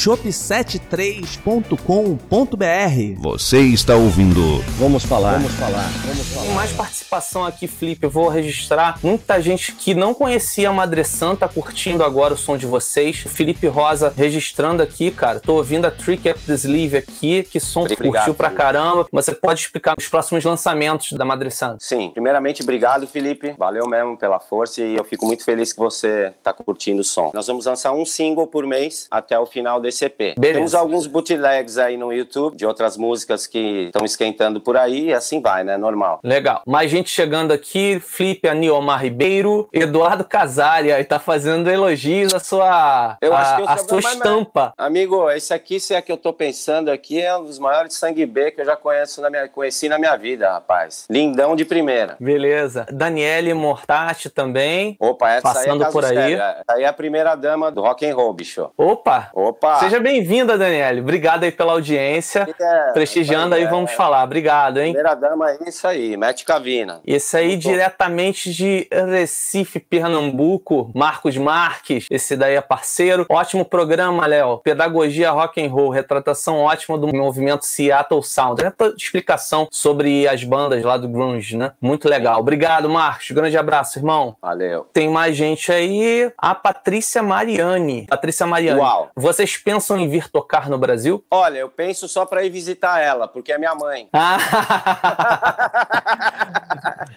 shop73.com.br. Você está ouvindo Vamos falar. Vamos falar. Vamos Tem falar. mais participação aqui, Felipe. Eu vou registrar muita gente que não conhecia a Madre Santa curtindo agora o som de vocês. O Felipe Rosa registrando aqui, cara. Tô ouvindo a Trick Up the Sleeve aqui. Que som Obrigado, curtiu pra Felipe. caramba. Você pode explicar os próximos lançamentos da Madre Santa? Sim, primeiramente, obrigado, Felipe. Valeu mesmo pela força e eu fico muito feliz que você está curtindo o som. Nós vamos lançar um single por mês até o final final desse EP. Beleza. Temos alguns bootlegs aí no YouTube de outras músicas que estão esquentando por aí e assim vai, né? Normal. Legal. Mais gente chegando aqui, Felipe Aniomar Ribeiro, Eduardo Casaria, e tá fazendo elogios à sua, Eu acho a- que eu à sou- sua mas- estampa. Amigo, esse aqui, se é que eu tô pensando aqui, é um dos maiores sangue B que eu já conheço na minha, conheci na minha vida, rapaz. Lindão de primeira. Beleza. Daniele Mortati também. Opa, essa Passando aí é por aí. sério. Essa aí é a primeira dama do rock and roll, bicho. Opa! Opa! Seja bem-vinda, Daniele. Obrigado aí pela audiência. É, Prestigiando aí, é, vamos falar. Obrigado, hein? Primeira dama é isso aí, mete cavina. Esse aí Muito bom. diretamente de Recife, Pernambuco, Marcos Marques, esse daí é parceiro. Ótimo programa, Léo. Pedagogia rock and roll, retratação ótima do movimento Seattle Sound. É toda explicação sobre as bandas lá do grunge, né? Muito legal. Obrigado, Marcos. Grande abraço, irmão. Valeu. Tem mais gente aí. A Patrícia Mariani. Patrícia Mariani. Uau. Vocês pensam em vir tocar no Brasil? Olha, eu penso só pra ir visitar ela, porque é minha mãe.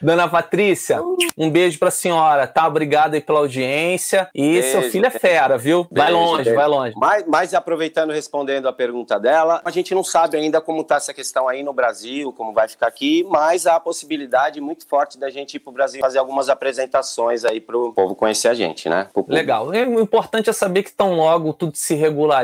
Dona Patrícia, um beijo pra senhora, tá? Obrigado aí pela audiência. E Beijo, seu filho é fera, viu? Vai Beijo, longe, beijo. vai longe. Mas, mas aproveitando, respondendo a pergunta dela, a gente não sabe ainda como está essa questão aí no Brasil, como vai ficar aqui, mas há a possibilidade muito forte da gente ir pro Brasil fazer algumas apresentações aí pro povo conhecer a gente, né? Legal. É, O importante é saber que tão logo tudo se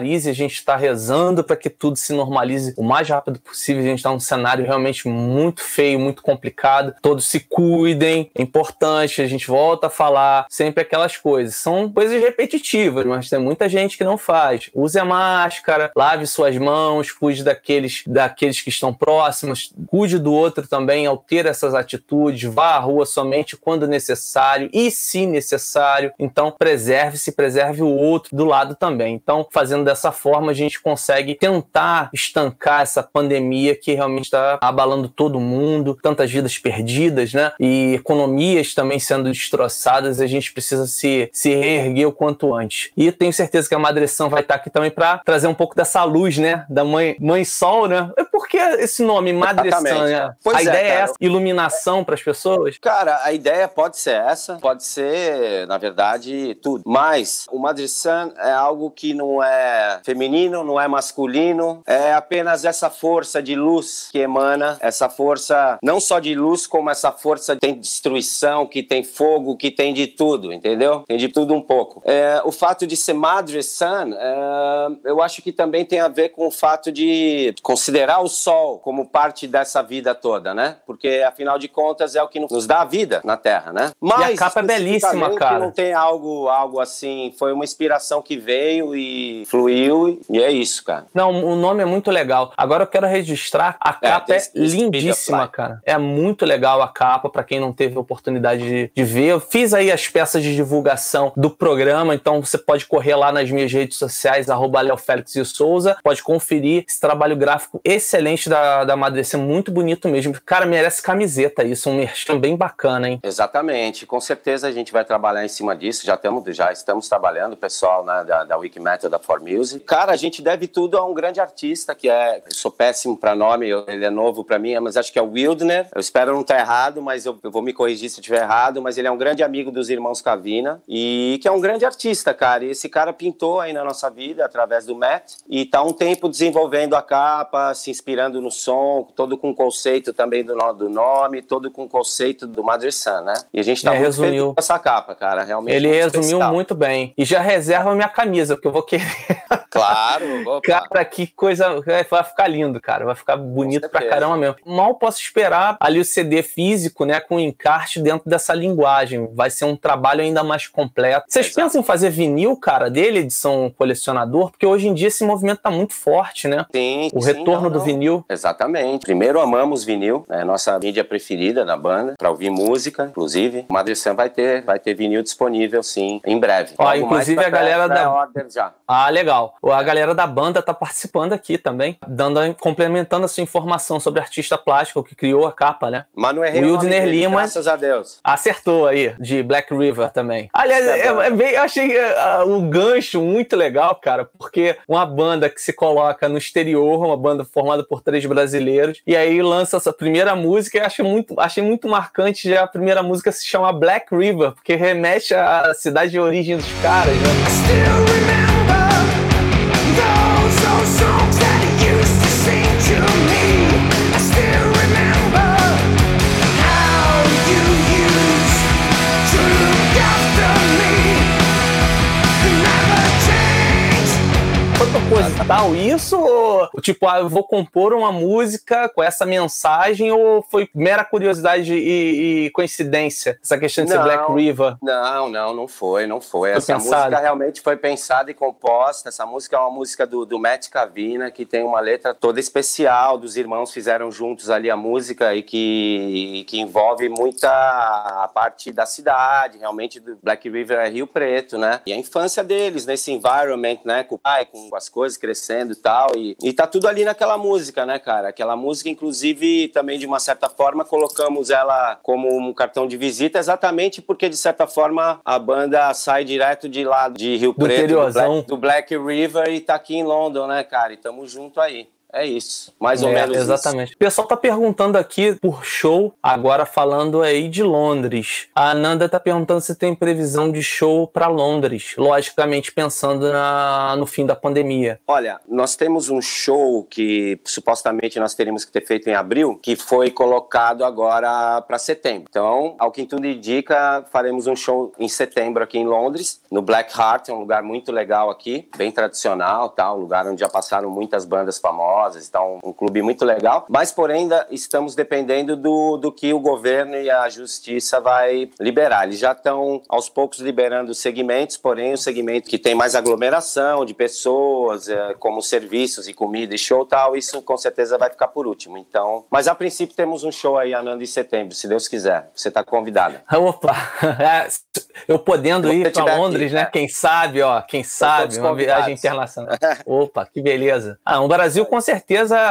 regularize, a gente está rezando para que tudo se normalize o mais rápido possível. A gente está num cenário realmente muito feio, muito complicado. Todos se cuidem, é importante, a gente volta a falar sempre aquelas coisas. São coisas repetitivas, mas tem muita gente que não faz. Use a máscara, lave suas mãos, cuide daqueles, daqueles que estão próximos, cuide do outro também ao ter essas atitudes, vá à rua somente quando necessário e se necessário. Então, preserve-se, preserve o outro do lado também. Então, fazendo dessa forma, a gente consegue tentar estancar essa pandemia que realmente está abalando todo mundo, tantas vidas perdidas, né? E economias também sendo destroçadas. A gente precisa se, se reerguer o quanto antes. E tenho certeza que a Madreção vai estar aqui também para trazer um pouco dessa luz, né? Da mãe, mãe Sol, né? É Por que esse nome? Exatamente. Né? A é, ideia é cara. essa, iluminação para as pessoas? Cara, a ideia pode ser essa, pode ser, na verdade, tudo. Mas o Madrisan é algo que não é feminino, não é masculino, é apenas essa força de luz que emana, essa força não só de luz, como essa força que tem destruição, que tem fogo, que tem de tudo, entendeu? Tem de tudo um pouco. É, o fato de ser Madrisan, é, eu acho que também tem a ver com o fato de considerar o sol como parte dessa vida toda, né? Porque afinal de contas é o que nos dá a vida na Terra, né? Mas capa é belíssima, cara. Não tem algo, algo assim, foi uma inspiração que veio e fluiu e é isso, cara. Não, o nome é muito legal. Agora eu quero registrar, a capa é, This- This lindíssima, cara. É muito legal a capa, pra quem não teve oportunidade de, de ver. Eu fiz aí as peças de divulgação do programa, então você pode correr lá nas minhas redes sociais, arroba Léo Félix e Souza, pode conferir esse trabalho gráfico excelente da, da Madrecê, muito bonito mesmo. Cara, merece camiseta isso, um merchan bem bacana, hein? Exatamente, com certeza a gente vai trabalhar em cima disso, já estamos, já estamos trabalhando, o pessoal né, da, da Wikimetal, da For Music. Cara, a gente deve tudo a um grande artista, que é, eu sou péssimo para nome, ele é novo para mim, mas acho que é o Wildner, eu espero não estar errado, mas eu, eu vou me corrigir se eu estiver errado, mas ele é um grande amigo dos irmãos Cavina, e que é um grande artista, cara, e esse cara pintou aí na nossa vida, através do Matt, e tá um tempo desenvolvendo a capa, se inspirando no som, todo com o conceito também do, do nome, todo com o conceito do Madre Sun, né? E a gente tá É, muito resumiu. feliz com essa capa, cara, realmente Ele resumiu especial. muito bem. E já reserva minha camisa, porque eu vou querer. Claro, opa. Cara, que coisa. é, Vai ficar lindo, cara. Vai ficar bonito pra caramba mesmo. Mal posso esperar ali o CD físico, né? Com encarte dentro dessa linguagem. Vai ser um trabalho ainda mais completo. Vocês Exato. pensam em fazer vinil, cara, dele, edição colecionador? Porque hoje em dia esse movimento tá muito forte, né? Sim, O sim, retorno não, do vinil. Exatamente. Primeiro amamos vinil, é a nossa mídia preferida da banda, pra ouvir música, inclusive. O Madre Sun vai ter, vai ter vinil disponível, sim, em breve. Ó, Logo inclusive a galera da- order já. Ah, legal. A galera da banda tá participando aqui também, dando, complementando a sua informação sobre o artista plástico que criou a capa, né? Mas não errei o Wildner Lima. graças a Deus. Acertou aí, de Black River também. Aliás, Tá é- é bem- eu achei uh, o gancho muito legal, cara, porque uma banda que se coloca no exterior, uma banda formada por três brasileiros, e aí lança essa primeira música e achei muito, achei muito marcante já a primeira música se chama Black River, porque remete à cidade de origem dos caras, né? Still remember instrumental isso? Ou, tipo, ah, eu vou compor uma música com essa mensagem ou foi mera curiosidade e, e coincidência? Essa questão de ser Não. Black River? Não, não, não foi, não foi. Foi essa pensado. música realmente foi pensada e composta. Essa música é uma música do, do Matt Cavina, que tem uma letra toda especial, dos irmãos fizeram juntos ali a música e que, que envolve muita a parte da cidade, realmente do Black River é Rio Preto, né? E a infância deles, nesse environment, né? Com o pai, com as coisas crescendo e tal. E, e tá tudo ali naquela música, né, cara? Aquela música, inclusive, também de uma certa forma, colocamos ela como um cartão de visita, exatamente porque, de certa forma, a banda sai direto de lá de Rio Do Preto, do. Black, do Black River, e tá aqui em London, né, cara? E tamo junto aí. É isso. Mais ou É, menos isso. Exatamente. O pessoal tá perguntando aqui por show, agora falando aí de Londres. A Ananda tá perguntando se tem previsão de show para Londres, logicamente pensando na- no fim da pandemia. Olha, nós temos um show que supostamente nós teríamos que ter feito em abril, que foi colocado agora para setembro. Então, ao que tudo indica, faremos um show em setembro aqui em Londres, no Black Heart, é um lugar muito legal aqui, bem tradicional, tá? um lugar onde já passaram muitas bandas famosas, então um clube muito legal. Mas, porém, ainda estamos dependendo do, do que o governo e a justiça vai liberar. Eles já estão aos poucos liberando os segmentos, porém o segmento que tem mais aglomeração de pessoas, eh, como serviços e comida e show tal, isso com certeza vai ficar por último. Então, mas a princípio temos um show aí anando em setembro, se Deus quiser. Você está convidada. Opa! É, eu podendo ir para Londres, aqui, né? é. Quem sabe, ó, quem sabe, uma viagem internacional. Opa, que beleza. Ah, o Brasil com certeza,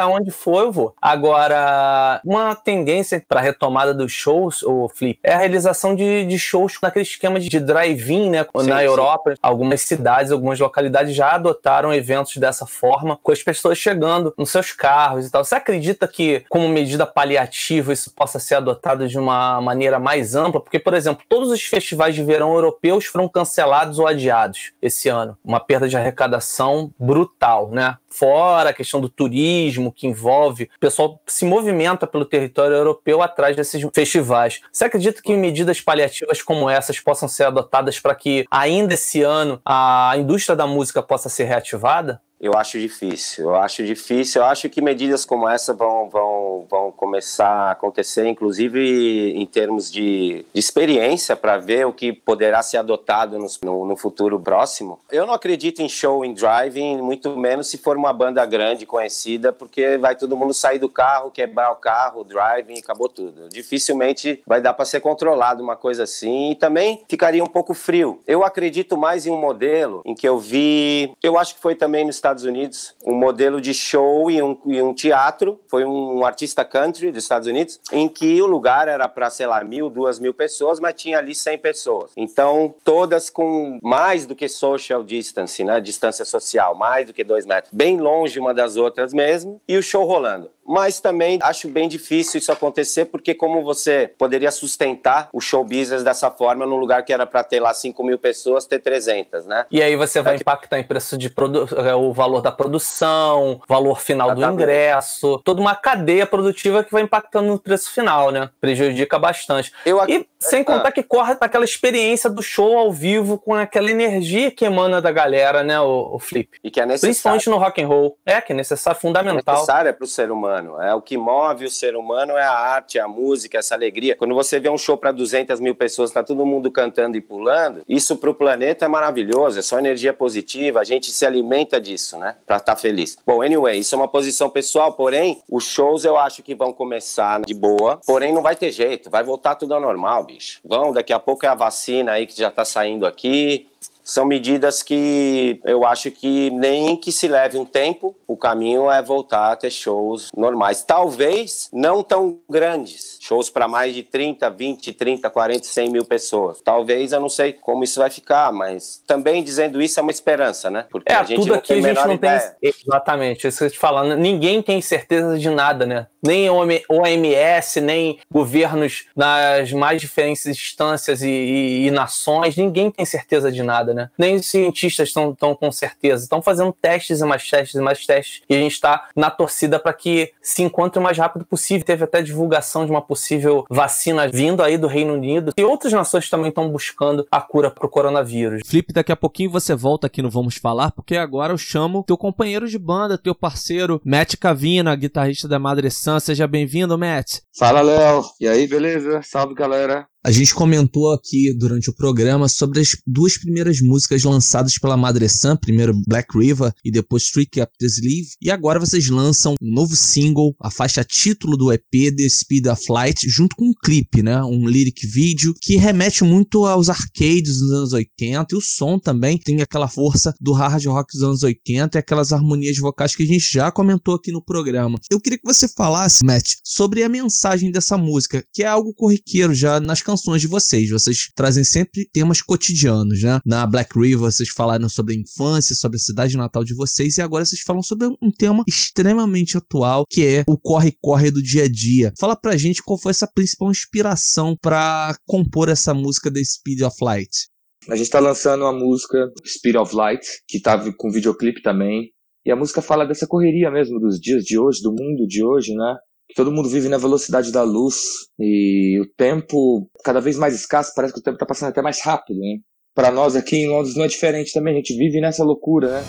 onde for eu vou. Agora, uma tendência para retomada dos shows, o Flip, é a realização de, de shows naquele esquema de drive-in, né? Sim, Na sim. Europa, algumas cidades, algumas localidades já adotaram eventos dessa forma, com as pessoas chegando nos seus carros e tal. Você acredita que, como medida paliativa, isso possa ser adotado de uma maneira mais ampla? Porque, por exemplo, todos os festivais de verão europeus foram cancelados ou adiados esse ano. Uma perda de arrecadação brutal, né? Fora a questão do turismo que envolve, o pessoal se movimenta pelo território europeu atrás desses festivais. Você acredita que medidas paliativas como essas possam ser adotadas para que ainda esse ano a indústria da música possa ser reativada? Eu acho difícil, eu acho difícil. Eu acho que medidas como essa vão, vão, vão começar a acontecer, inclusive em termos de, de experiência, para ver o que poderá ser adotado no, no, no futuro próximo. Eu não acredito em show em driving, muito menos se for uma banda grande, conhecida, porque vai todo mundo sair do carro, quebrar o carro, driving, acabou tudo. Dificilmente vai dar para ser controlado uma coisa assim, e também ficaria um pouco frio. Eu acredito mais em um modelo em que eu vi, eu acho que foi também nos Estados Unidos, um modelo de show em um, em um teatro, foi um artista country dos Estados Unidos, em que o lugar era para, sei lá, mil, duas mil pessoas, mas tinha ali 100 pessoas. Então, todas com mais do que social distance, né? Distância social, mais do que dois metros, bem longe uma das outras mesmo, e o show rolando. Mas também acho bem difícil isso acontecer, porque como você poderia sustentar o show business dessa forma num lugar que era para ter lá 5 mil pessoas, ter 300, né? E aí você vai impactar em preço de produ é, o valor da produção, valor final do ingresso, toda uma cadeia produtiva que vai impactando no preço final, né? Prejudica bastante. Eu E sem contar que corre aquela experiência do show ao vivo com aquela energia que emana da galera, né, o, o Flip? E que é necessário. Principalmente no rock and roll. É, que é necessário, fundamental. necessária para o ser humano. É o que move o ser humano é a arte, a música, essa alegria. Quando você vê um show para 200 mil pessoas, tá todo mundo cantando e pulando. Isso para o planeta é maravilhoso. É só energia positiva. A gente se alimenta disso, né? Para estar feliz. Bom, anyway, isso é uma posição pessoal. Porém, os shows eu acho que vão começar de boa. Porém, não vai ter jeito. Vai voltar tudo ao normal, bicho. Vão. Daqui a pouco é a vacina aí que já tá saindo aqui são medidas que eu acho que nem que se leve um tempo, o caminho é voltar a ter shows normais. Talvez não tão grandes, shows para mais de 30, 20, 30, 40, 100 mil pessoas. Talvez, eu não sei como isso vai ficar, mas também dizendo isso é uma esperança, né? Porque É, a gente tudo aqui a gente não ideia. tem. Exatamente, isso que eu te falando. Ninguém tem certeza de nada, né? Nem OM- OMS, nem governos nas mais diferentes instâncias e, e- e nações, ninguém tem certeza de nada, né? Né? Nem os cientistas estão tão com certeza. Estão fazendo testes e mais testes e mais testes. E a gente está na torcida para que se encontre o mais rápido possível. Teve até divulgação de uma possível vacina vindo aí do Reino Unido. E outras nações também estão buscando a cura para o coronavírus. Felipe, daqui a pouquinho você volta aqui no Vamos Falar, porque agora eu chamo teu companheiro de banda, teu parceiro, Matt Cavina, guitarrista da Madre Sun. Seja bem-vindo, Matt. Fala, Léo. E aí, beleza? Salve, galera. A gente comentou aqui durante o programa sobre as duas primeiras músicas lançadas pela Madre Sun, primeiro Black River e depois Trick Up the Sleeve, e agora vocês lançam um novo single, a faixa título do EP The Speed of Light, junto com um clipe, né, um lyric vídeo que remete muito aos arcades dos anos 80 e o som também tem aquela força do hard rock dos anos 80 e aquelas harmonias vocais que a gente já comentou aqui no programa. Eu queria que você falasse, Matt, sobre a mensagem dessa música, que é algo corriqueiro já nas canções de vocês. Vocês trazem sempre temas cotidianos, né? Na Black River vocês falaram sobre a infância, sobre a cidade natal de vocês e agora vocês falam sobre um tema extremamente atual, que é o corre-corre do dia a dia. Fala pra gente qual foi essa principal inspiração para compor essa música The Speed of Light. A gente tá lançando uma música, Speed of Light, que tá com videoclipe também. E a música fala dessa correria mesmo dos dias de hoje, do mundo de hoje, né? Todo mundo vive na velocidade da luz e o tempo cada vez mais escasso, parece que o tempo está passando até mais rápido, né? Para nós aqui em Londres não é diferente também, a gente vive nessa loucura, né?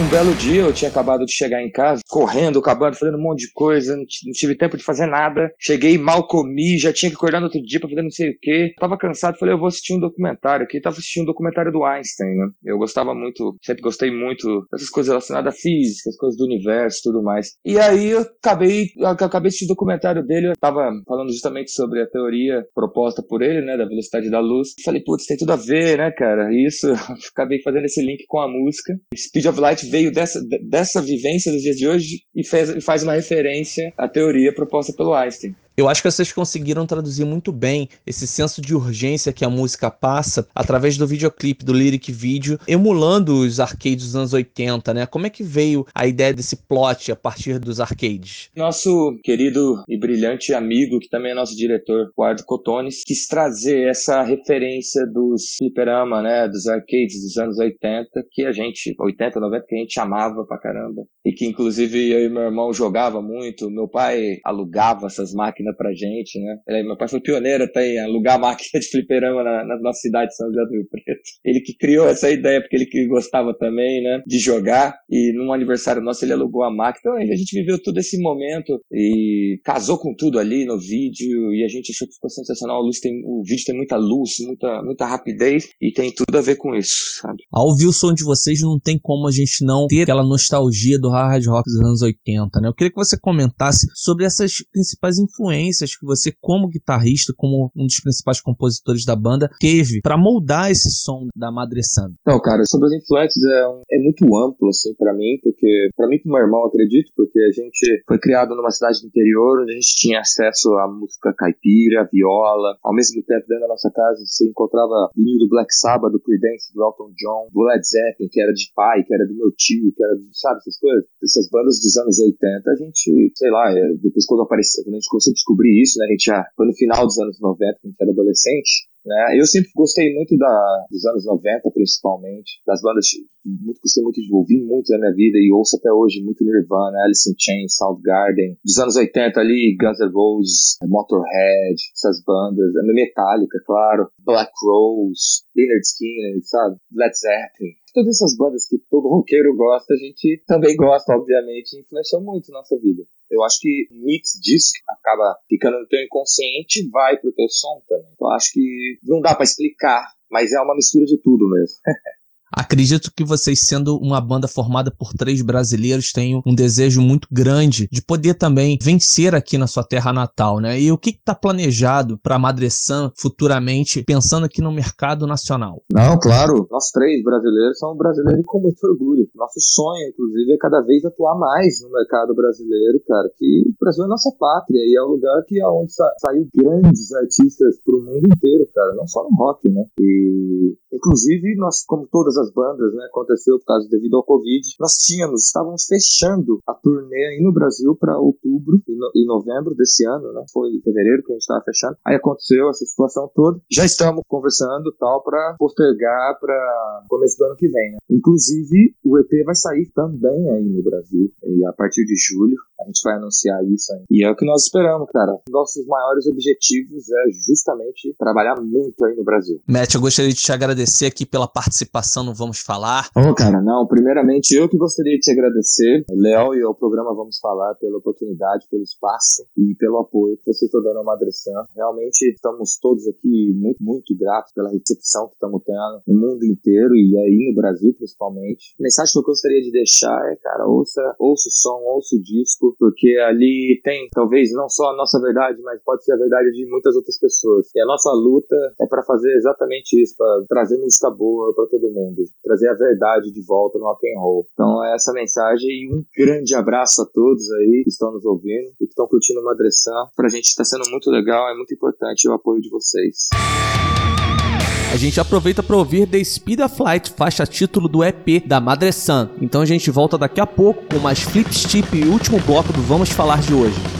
Um belo dia eu tinha acabado de chegar em casa, correndo, acabando, fazendo um monte de coisa, não tive tempo de fazer nada. Cheguei mal comi, já tinha que acordar no outro dia pra fazer não sei o quê. Tava cansado, falei, eu vou assistir um documentário aqui. Tava assistindo um documentário do Einstein, né? Eu gostava muito, sempre gostei muito dessas coisas relacionadas à física, as coisas do universo tudo mais. E aí eu acabei, eu acabei de assistir o documentário dele, eu tava falando justamente sobre a teoria proposta por ele, né, da velocidade da luz. Falei, putz, tem tudo a ver, né, cara? Isso, acabei fazendo esse link com a música. Speed of Light veio dessa, dessa vivência dos dias de hoje e fez, faz uma referência à teoria proposta pelo Einstein. Eu acho que vocês conseguiram traduzir muito bem esse senso de urgência que a música passa através do videoclipe, do lyric vídeo, emulando os arcades dos anos 80, né? Como é que veio a ideia desse plot a partir dos arcades? Nosso querido e brilhante amigo, que também é nosso diretor, Eduardo Cotones, quis trazer essa referência dos fliperama, né? Dos arcades dos anos 80, que a gente, 80, 90, que a gente amava pra caramba. E que inclusive eu e meu irmão jogava muito, meu pai alugava essas máquinas pra gente, né? Ele, meu pai foi pioneiro até em alugar máquina de fliperama na, na nossa cidade de São José do Rio Preto. Ele que criou essa ideia, porque ele que gostava também, né? De jogar. E num aniversário nosso ele alugou a máquina. Então a gente viveu todo esse momento e casou com tudo ali no vídeo. E a gente achou que ficou sensacional. A luz tem, o vídeo tem muita luz, muita, muita rapidez e tem tudo a ver com isso, sabe? Ao ouvir o som de vocês, não tem como a gente não ter aquela nostalgia do hard rock dos anos 80, né? Eu queria que você comentasse sobre essas principais influências que você, como guitarrista, como um dos principais compositores da banda, teve para moldar esse som da Madre Santa? Então, cara, sobre as influências é, é muito amplo, assim, para mim, porque, para mim, pro meu irmão, acredito, porque a gente foi criado numa cidade do interior onde a gente tinha acesso à música caipira, viola, ao mesmo tempo, dentro da nossa casa, você encontrava vinil do Black Sabbath, do Creedence, do Elton John, do Led Zeppelin, que era de pai, que era do meu tio, que era, sabe, essas coisas? Essas bandas dos anos 80, a gente, sei lá, é, depois quando apareceu, quando a gente começou a descobrir isso, né? A gente já foi no final dos anos 90, quando a gente era adolescente. Né? Eu sempre gostei muito da, dos anos 90, principalmente, das bandas, muito, gostei muito de ouvir muito na minha vida e ouço até hoje muito Nirvana, Alice in Chains, Soundgarden. Dos anos 80 ali, Guns N' Roses, Motorhead, essas bandas, Metallica, claro, Black Rose, Leonard Skinner, sabe? Led Zeppelin. Todas essas bandas que todo roqueiro gosta, a gente também gosta, obviamente, e influenciou muito nossa vida. Eu acho que o mix disso acaba ficando no teu inconsciente vai pro teu som também. Então acho que não dá para explicar, mas é uma mistura de tudo mesmo. Acredito que vocês, sendo uma banda formada por três brasileiros, tenham um desejo muito grande de poder também vencer aqui na sua terra natal, né? E o que está planejado para a Madressan futuramente, pensando aqui no mercado nacional? Não, claro. Nós três brasileiros somos brasileiros com muito orgulho. Nosso sonho, inclusive, é cada vez atuar mais no mercado brasileiro, cara. Que o Brasil é nossa pátria e é o lugar que é onde sa saiu grandes artistas pro mundo inteiro, cara. Não só no rock, né? E inclusive nós, como todas as bandas, né, aconteceu por causa devido ao Covid, nós tínhamos, estávamos fechando a turnê aí no Brasil para outubro e, no, e, novembro desse ano, né? Foi em fevereiro que a gente estava fechando. Aí aconteceu essa situação toda. Já estamos conversando tal para postergar para começo do ano que vem, né? Inclusive o EP vai sair também aí no Brasil e a partir de julho a gente vai anunciar isso aí. E é o que nós esperamos, cara. Nossos maiores objetivos é justamente trabalhar muito aí no Brasil. Matt, eu gostaria de te agradecer aqui pela participação no Vamos Falar. Ô, oh, cara, não, primeiramente eu que gostaria de te agradecer, Léo e ao programa Vamos Falar, pela oportunidade, pelo espaço e pelo apoio que você está dando ao Madressan. Realmente estamos todos aqui muito, muito gratos pela recepção que estamos tendo no mundo inteiro e aí no Brasil principalmente. A mensagem que eu gostaria de deixar é, cara, ouça, ouça o som, ouça o disco, porque ali tem talvez não só a nossa verdade, mas pode ser a verdade de muitas outras pessoas. E a nossa luta é para fazer exatamente isso, para trazer música boa para todo mundo, trazer a verdade de volta no rock and roll. Então é essa mensagem e um grande abraço a todos aí que estão nos ouvindo e que estão curtindo o Madressan. Pra gente está sendo muito legal, é muito importante o apoio de vocês. A gente aproveita para ouvir The Speed of Light, faixa título do EP da Madre Sun. Então a gente volta daqui a pouco com mais Flip Stip e último bloco do Vamos Falar de hoje.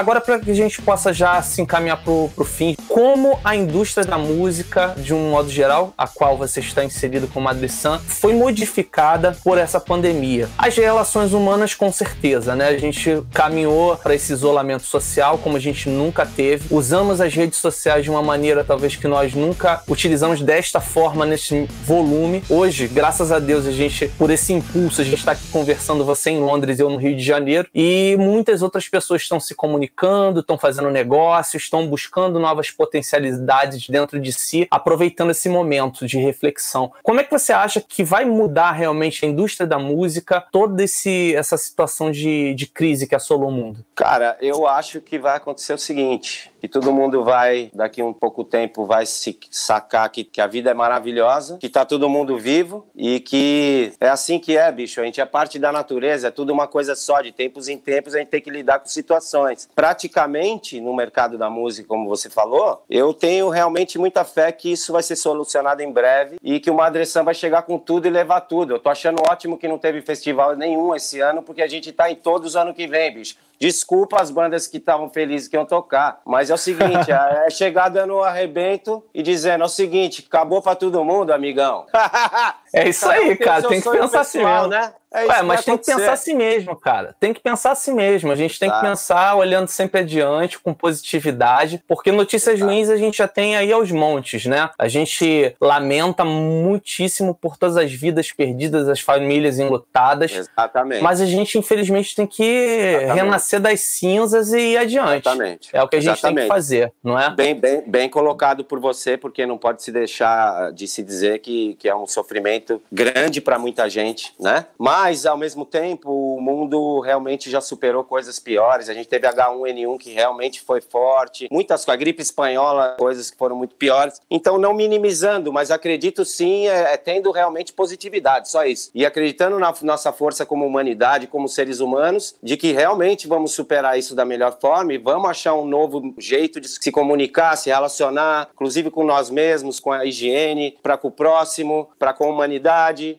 Agora, para que a gente possa já se encaminhar pro, pro fim, como a indústria da música, de um modo geral, a qual você está inserido como Adressan, foi modificada por essa pandemia? As relações humanas, com certeza, né? A gente caminhou para esse isolamento social como a gente nunca teve. Usamos as redes sociais de uma maneira, talvez, que nós nunca utilizamos desta forma, nesse volume. Hoje, graças a Deus, a gente, por esse impulso, a gente está aqui conversando, você em Londres eu no Rio de Janeiro, e muitas outras pessoas estão se comunicando comunicando, estão fazendo negócios, estão buscando novas potencialidades dentro de si, aproveitando esse momento de reflexão. Como é que você acha que vai mudar realmente a indústria da música, toda esse, essa situação de, de crise que assolou o mundo? Cara, eu acho que vai acontecer o seguinte: que todo mundo vai, daqui um pouco tempo, vai se sacar que, que a vida é maravilhosa, que tá todo mundo vivo e que é assim que é, bicho. A gente é parte da natureza, é tudo uma coisa só. De tempos em tempos a gente tem que lidar com situações praticamente no mercado da música, como você falou, eu tenho realmente muita fé que isso vai ser solucionado em breve e que o Madre Sam vai chegar com tudo e levar tudo. Eu tô achando ótimo que não teve festival nenhum esse ano, porque a gente tá em todos ano que vem, bicho. Desculpa as bandas que estavam felizes que iam tocar, mas é o seguinte, é chegar dando um arrebento e dizendo é o seguinte, acabou pra todo mundo, amigão. É isso aí, cara, tem que pensar assim mesmo. né? É Ué, mas tem que pensar assim mesmo, cara. Tem que pensar assim mesmo. A gente tem tá. que pensar olhando sempre adiante, com positividade, porque notícias ruins a gente já tem aí aos montes, né? A gente lamenta muitíssimo por todas as vidas perdidas, as famílias enlutadas. Exatamente. Mas a gente, infelizmente, tem que Exatamente. renascer das cinzas e ir adiante. Exatamente. É o que a gente Exatamente. tem que fazer, não é? Bem, bem, bem colocado por você, porque não pode se deixar de se dizer que, que é um sofrimento grande para muita gente, né? Mas ao mesmo tempo, o mundo realmente já superou coisas piores. A gente teve H1N1 que realmente foi forte, muitas com a gripe espanhola, coisas que foram muito piores. Então, não minimizando, mas acredito sim, é, é tendo realmente positividade, só isso. E acreditando na nossa força como humanidade, como seres humanos, de que realmente vamos superar isso da melhor forma e vamos achar um novo jeito de se comunicar, se relacionar, inclusive com nós mesmos, com a higiene, para com o próximo, para com a humanidade,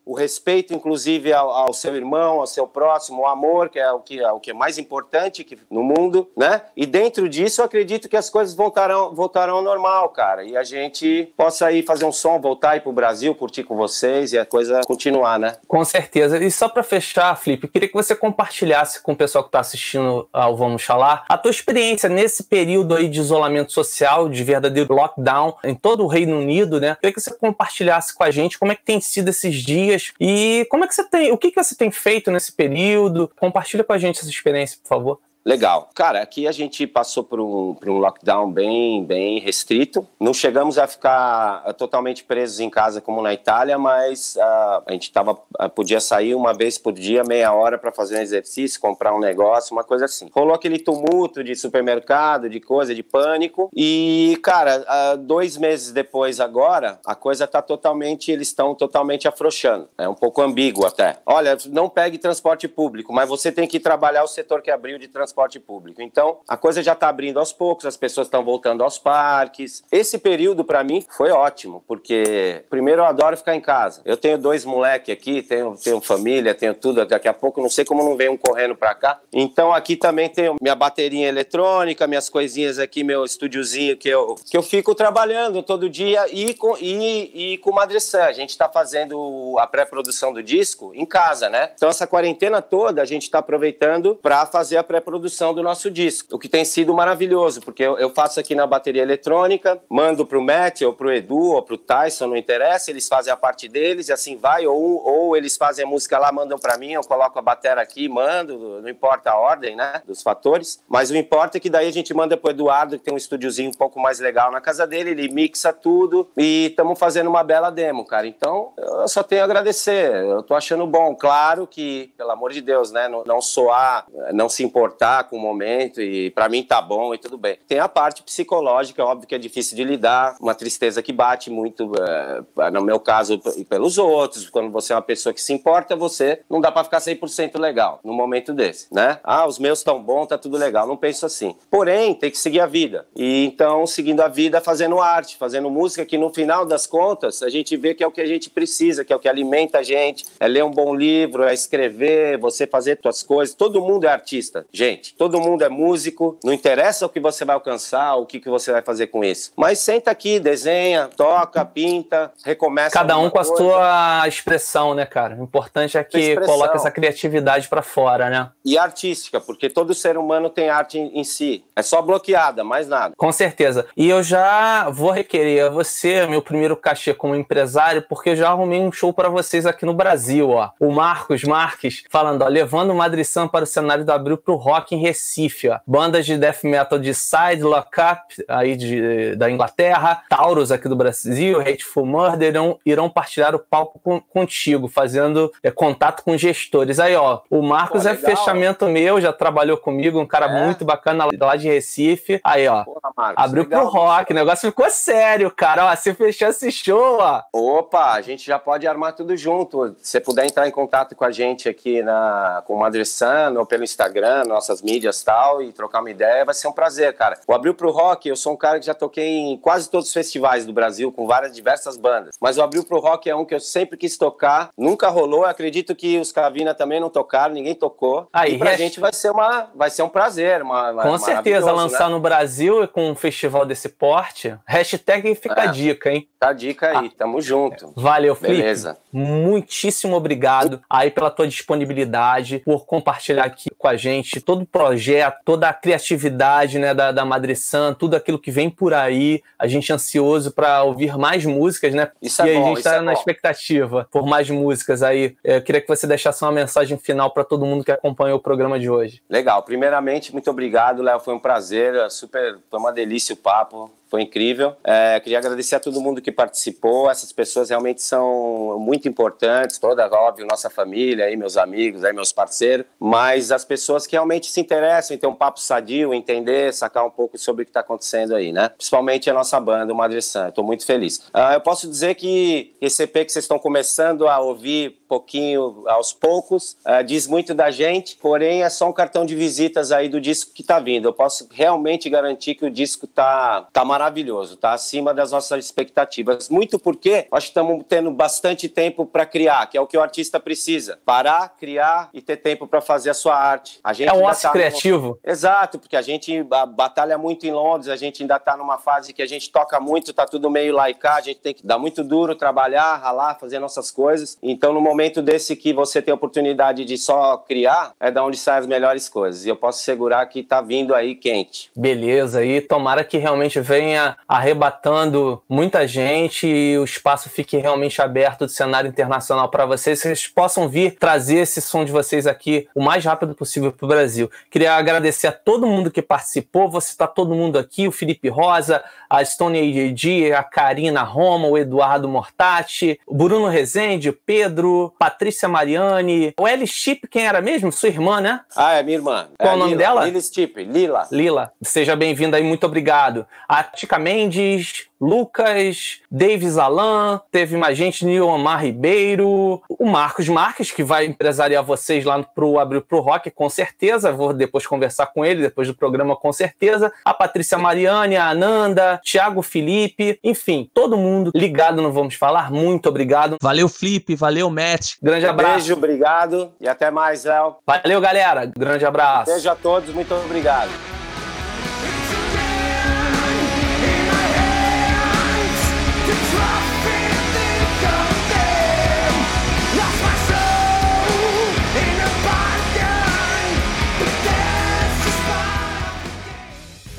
o respeito, inclusive, ao, ao seu irmão, ao seu próximo, o amor, que é o que é, o que é mais importante no mundo, né? E dentro disso, eu acredito que as coisas voltarão, voltarão ao normal, cara. E a gente possa ir fazer um som, voltar aí pro Brasil, curtir com vocês e a coisa continuar, né? Com certeza. E só para fechar, Felipe, queria que você compartilhasse com o pessoal que está assistindo ao Vamos Falar a tua experiência nesse período aí de isolamento social, de verdadeiro lockdown em todo o Reino Unido, né? Queria que você compartilhasse com a gente como é que tem sido esses dias e como é que você tem, o que, que você tem feito nesse período? Compartilha com a gente essa experiência, por favor. Legal. Cara, aqui a gente passou por um, por um lockdown bem, bem restrito. Não chegamos a ficar uh, totalmente presos em casa como na Itália, mas uh, a gente tava, uh, podia sair uma vez por dia, meia hora, para fazer um exercício, comprar um negócio, uma coisa assim. Rolou aquele tumulto de supermercado, de coisa, de pânico. E, cara, dois meses depois agora, a coisa tá totalmente, eles estão totalmente afrouxando. É um pouco ambíguo até. Olha, não pegue transporte público, mas você tem que trabalhar o setor que abriu de transporte transporte público. Então, a coisa já está abrindo aos poucos, as pessoas estão voltando aos parques. Esse período, para mim, foi ótimo, porque, primeiro, eu adoro ficar em casa. Eu tenho dois moleques aqui, tenho, tenho família, tenho tudo. Daqui a pouco, não sei como não vem um correndo para cá. Então, aqui também tenho minha bateria eletrônica, minhas coisinhas aqui, meu estúdiozinho que eu, que eu fico trabalhando todo dia e com, e, e com o Madressan. A gente está fazendo a pré-produção do disco em casa, né? Então, essa quarentena toda, a gente está aproveitando para fazer a pré-produção produção do nosso disco, o que tem sido maravilhoso, porque eu, eu faço aqui na bateria eletrônica, mando pro Matt, ou pro Edu, ou pro Tyson, não interessa, eles fazem a parte deles e assim vai, ou, ou eles fazem a música lá, mandam para mim, eu coloco a bateria aqui, mando, não importa a ordem, né, dos fatores, mas o importa é que daí a gente manda pro Eduardo, que tem um estúdiozinho um pouco mais legal na casa dele, ele mixa tudo e estamos fazendo uma bela demo, cara. Então, eu só tenho a agradecer, eu tô achando bom, claro que, pelo amor de Deus, né, não, não soar, não se importar lidar com o momento e para mim tá bom e tudo bem. Tem a parte psicológica, óbvio que é difícil de lidar, uma tristeza que bate muito, é, no meu caso, p- pelos outros. Quando você é uma pessoa que se importa, você não dá para ficar 100% legal num momento desse, né? Ah, os meus estão bons, tá tudo legal. Não penso assim. Porém, tem que seguir a vida. E então, seguindo a vida, fazendo arte, fazendo música, que no final das contas, a gente vê que é o que a gente precisa, que é o que alimenta a gente, é ler um bom livro, é escrever, você fazer suas coisas. Todo mundo é artista, gente. Todo mundo é músico. Não interessa o que você vai alcançar, o que, que você vai fazer com isso. Mas senta aqui, desenha, toca, pinta, recomeça. Cada um com a coisa. sua expressão, né, cara? O importante é que coloque essa criatividade pra fora, né? E artística, porque todo ser humano tem arte em, em si. É só bloqueada, mais nada. Com certeza. E eu já vou requerer a você, meu primeiro cachê como empresário, porque eu já arrumei um show pra vocês aqui no Brasil, ó. O Marcos Marques falando, ó, levando o Madrid Sam para o cenário do Abril pro rock em Recife, ó. Bandas de death metal de Side, Lock Up, aí de, da Inglaterra, Taurus aqui do Brasil, Hateful Murder, irão, irão partilhar o palco com- contigo, fazendo é, contato com gestores. Aí, ó, o Marcos Pô, é fechamento meu, já trabalhou comigo, um cara É? muito bacana lá de Recife. Aí, ó, Porra, Marcos, Abriu legal. pro rock, o negócio ficou sério, cara. Ó, se fechar esse show, ó. Opa, a gente já pode armar tudo junto. Se você puder entrar em contato com a gente aqui na, com o Madresano ou pelo Instagram, nossas mídias e tal, e trocar uma ideia, vai ser um prazer, cara. O Abril pro Rock, eu sou um cara que já toquei em quase todos os festivais do Brasil, com várias diversas bandas. Mas o Abril pro Rock é um que eu sempre quis tocar, nunca rolou. Eu acredito que os Cavina também não tocaram, ninguém tocou. Aí, e pra rest- gente vai ser, uma, vai ser um prazer. Uma, Com certeza, maravilhoso, lançar Né? no Brasil com um festival desse porte. Hashtag fica a É. dica, hein? Tá a dica aí, tamo junto. Valeu, Felipe. Beleza. Muitíssimo obrigado aí pela tua disponibilidade, por compartilhar aqui com a gente todo o projeto, toda a criatividade né, da, da Madre San, tudo aquilo que vem por aí. A gente é ansioso para ouvir mais músicas, né? Isso e é bom, a gente isso tá é na bom. expectativa por mais músicas aí. Eu queria que você deixasse uma mensagem final para todo mundo que acompanhou o programa de hoje. Legal. Primeiramente, muito obrigado, Léo. Foi um prazer. é Super, foi uma delícia o papo. Foi incrível. É, queria agradecer a todo mundo que participou. Essas pessoas realmente são muito importantes. Toda, óbvio, nossa família, aí, meus amigos, aí, meus parceiros. Mas as pessoas que realmente se interessam em ter um papo sadio, entender, sacar um pouco sobre o que está acontecendo aí, né? Principalmente a nossa banda, o Madre San. Estou muito feliz. Ah, eu posso dizer que esse EP que vocês estão começando a ouvir pouquinho aos poucos, ah, diz muito da gente, porém é só um cartão de visitas aí do disco que tá vindo. Eu posso realmente garantir que o disco tá, tá maravilhoso, tá acima das nossas expectativas. Muito porque acho que estamos tendo bastante tempo para criar, que é o que o artista precisa. Parar, criar e ter tempo para fazer a sua arte. A gente É um ócio tá no- criativo. Exato, porque a gente ba- batalha muito em Londres, a gente ainda tá numa fase que a gente toca muito, tá tudo meio laicar, a gente tem que dar muito duro, trabalhar, ralar, fazer nossas coisas. Então, no momento desse que você tem a oportunidade de só criar, é da onde saem as melhores coisas. E eu posso assegurar que tá vindo aí quente. Beleza, e tomara que realmente venha arrebatando muita gente e o espaço fique realmente aberto do cenário internacional para vocês, vocês possam vir trazer esse som de vocês aqui o mais rápido possível para o Brasil. Queria agradecer a todo mundo que participou, vou citar todo mundo aqui, o Felipe Rosa, a Stone AJG, a Karina Roma, o Eduardo Mortati, o Bruno Rezende, o Pedro, Patrícia Mariani, o L. Chip, quem era mesmo? Sua irmã, né? Ah, é minha irmã. Qual é o nome Lila, dela? Lila Stipe, Lila. Lila, seja bem-vinda aí, muito obrigado. A Tica Mendes, Lucas, Davis Alan, teve mais gente, Nilomar Ribeiro, o Marcos Marques, que vai empresariar vocês lá pro Abril pro Rock, com certeza. Vou depois conversar com ele, depois do programa, com certeza. A Patrícia Mariane, a Ananda, Thiago Felipe, enfim, todo mundo ligado no Vamos Falar, muito obrigado. Valeu, Flip, valeu, Matt. Grande abraço. Beijo, obrigado e até mais, Léo. Valeu, galera. Grande abraço. Beijo a todos, muito obrigado.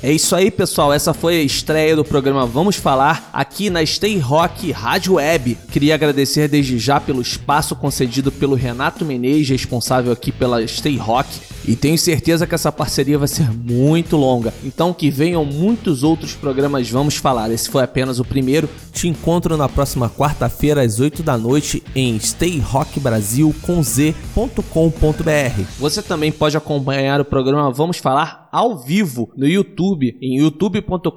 É isso aí, pessoal. Essa foi a estreia do programa Vamos Falar aqui na Stay Rock Rádio Web. Queria agradecer desde já pelo espaço concedido pelo Renato Menezes, responsável aqui pela Stay Rock. E tenho certeza que essa parceria vai ser muito longa. Então que venham muitos outros programas Vamos Falar. Esse foi apenas o primeiro. Te encontro na próxima quarta-feira às 8 da noite em stayrockbrasil.com.br. Você também pode acompanhar o programa Vamos Falar ao vivo no YouTube, em youtube.com.br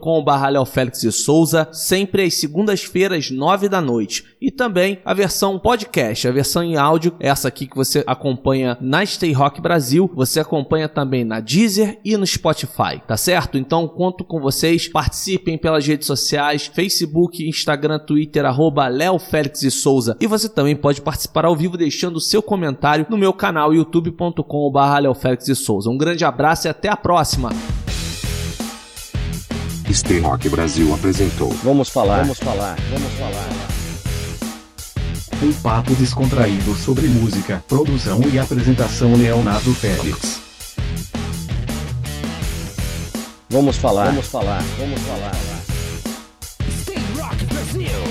Souza, sempre às segundas-feiras, 9 da noite. E também a versão podcast, a versão em áudio, essa aqui que você acompanha na Stay Rock Brasil, você acompanha também na Deezer e no Spotify, tá certo? Então conto com vocês, participem pelas redes sociais, Facebook, Instagram, Twitter, arroba Léo Félix de Souza. E você também pode participar ao vivo deixando o seu comentário no meu canal youtube.com.br Léo Félix de Souza. Um grande abraço e até a próxima! Stay Rock Brasil apresentou. Vamos falar, vamos falar, vamos falar. Um papo descontraído sobre música, produção e apresentação Leonardo Félix. Vamos falar, vamos falar, vamos falar. Stay Rock Brasil.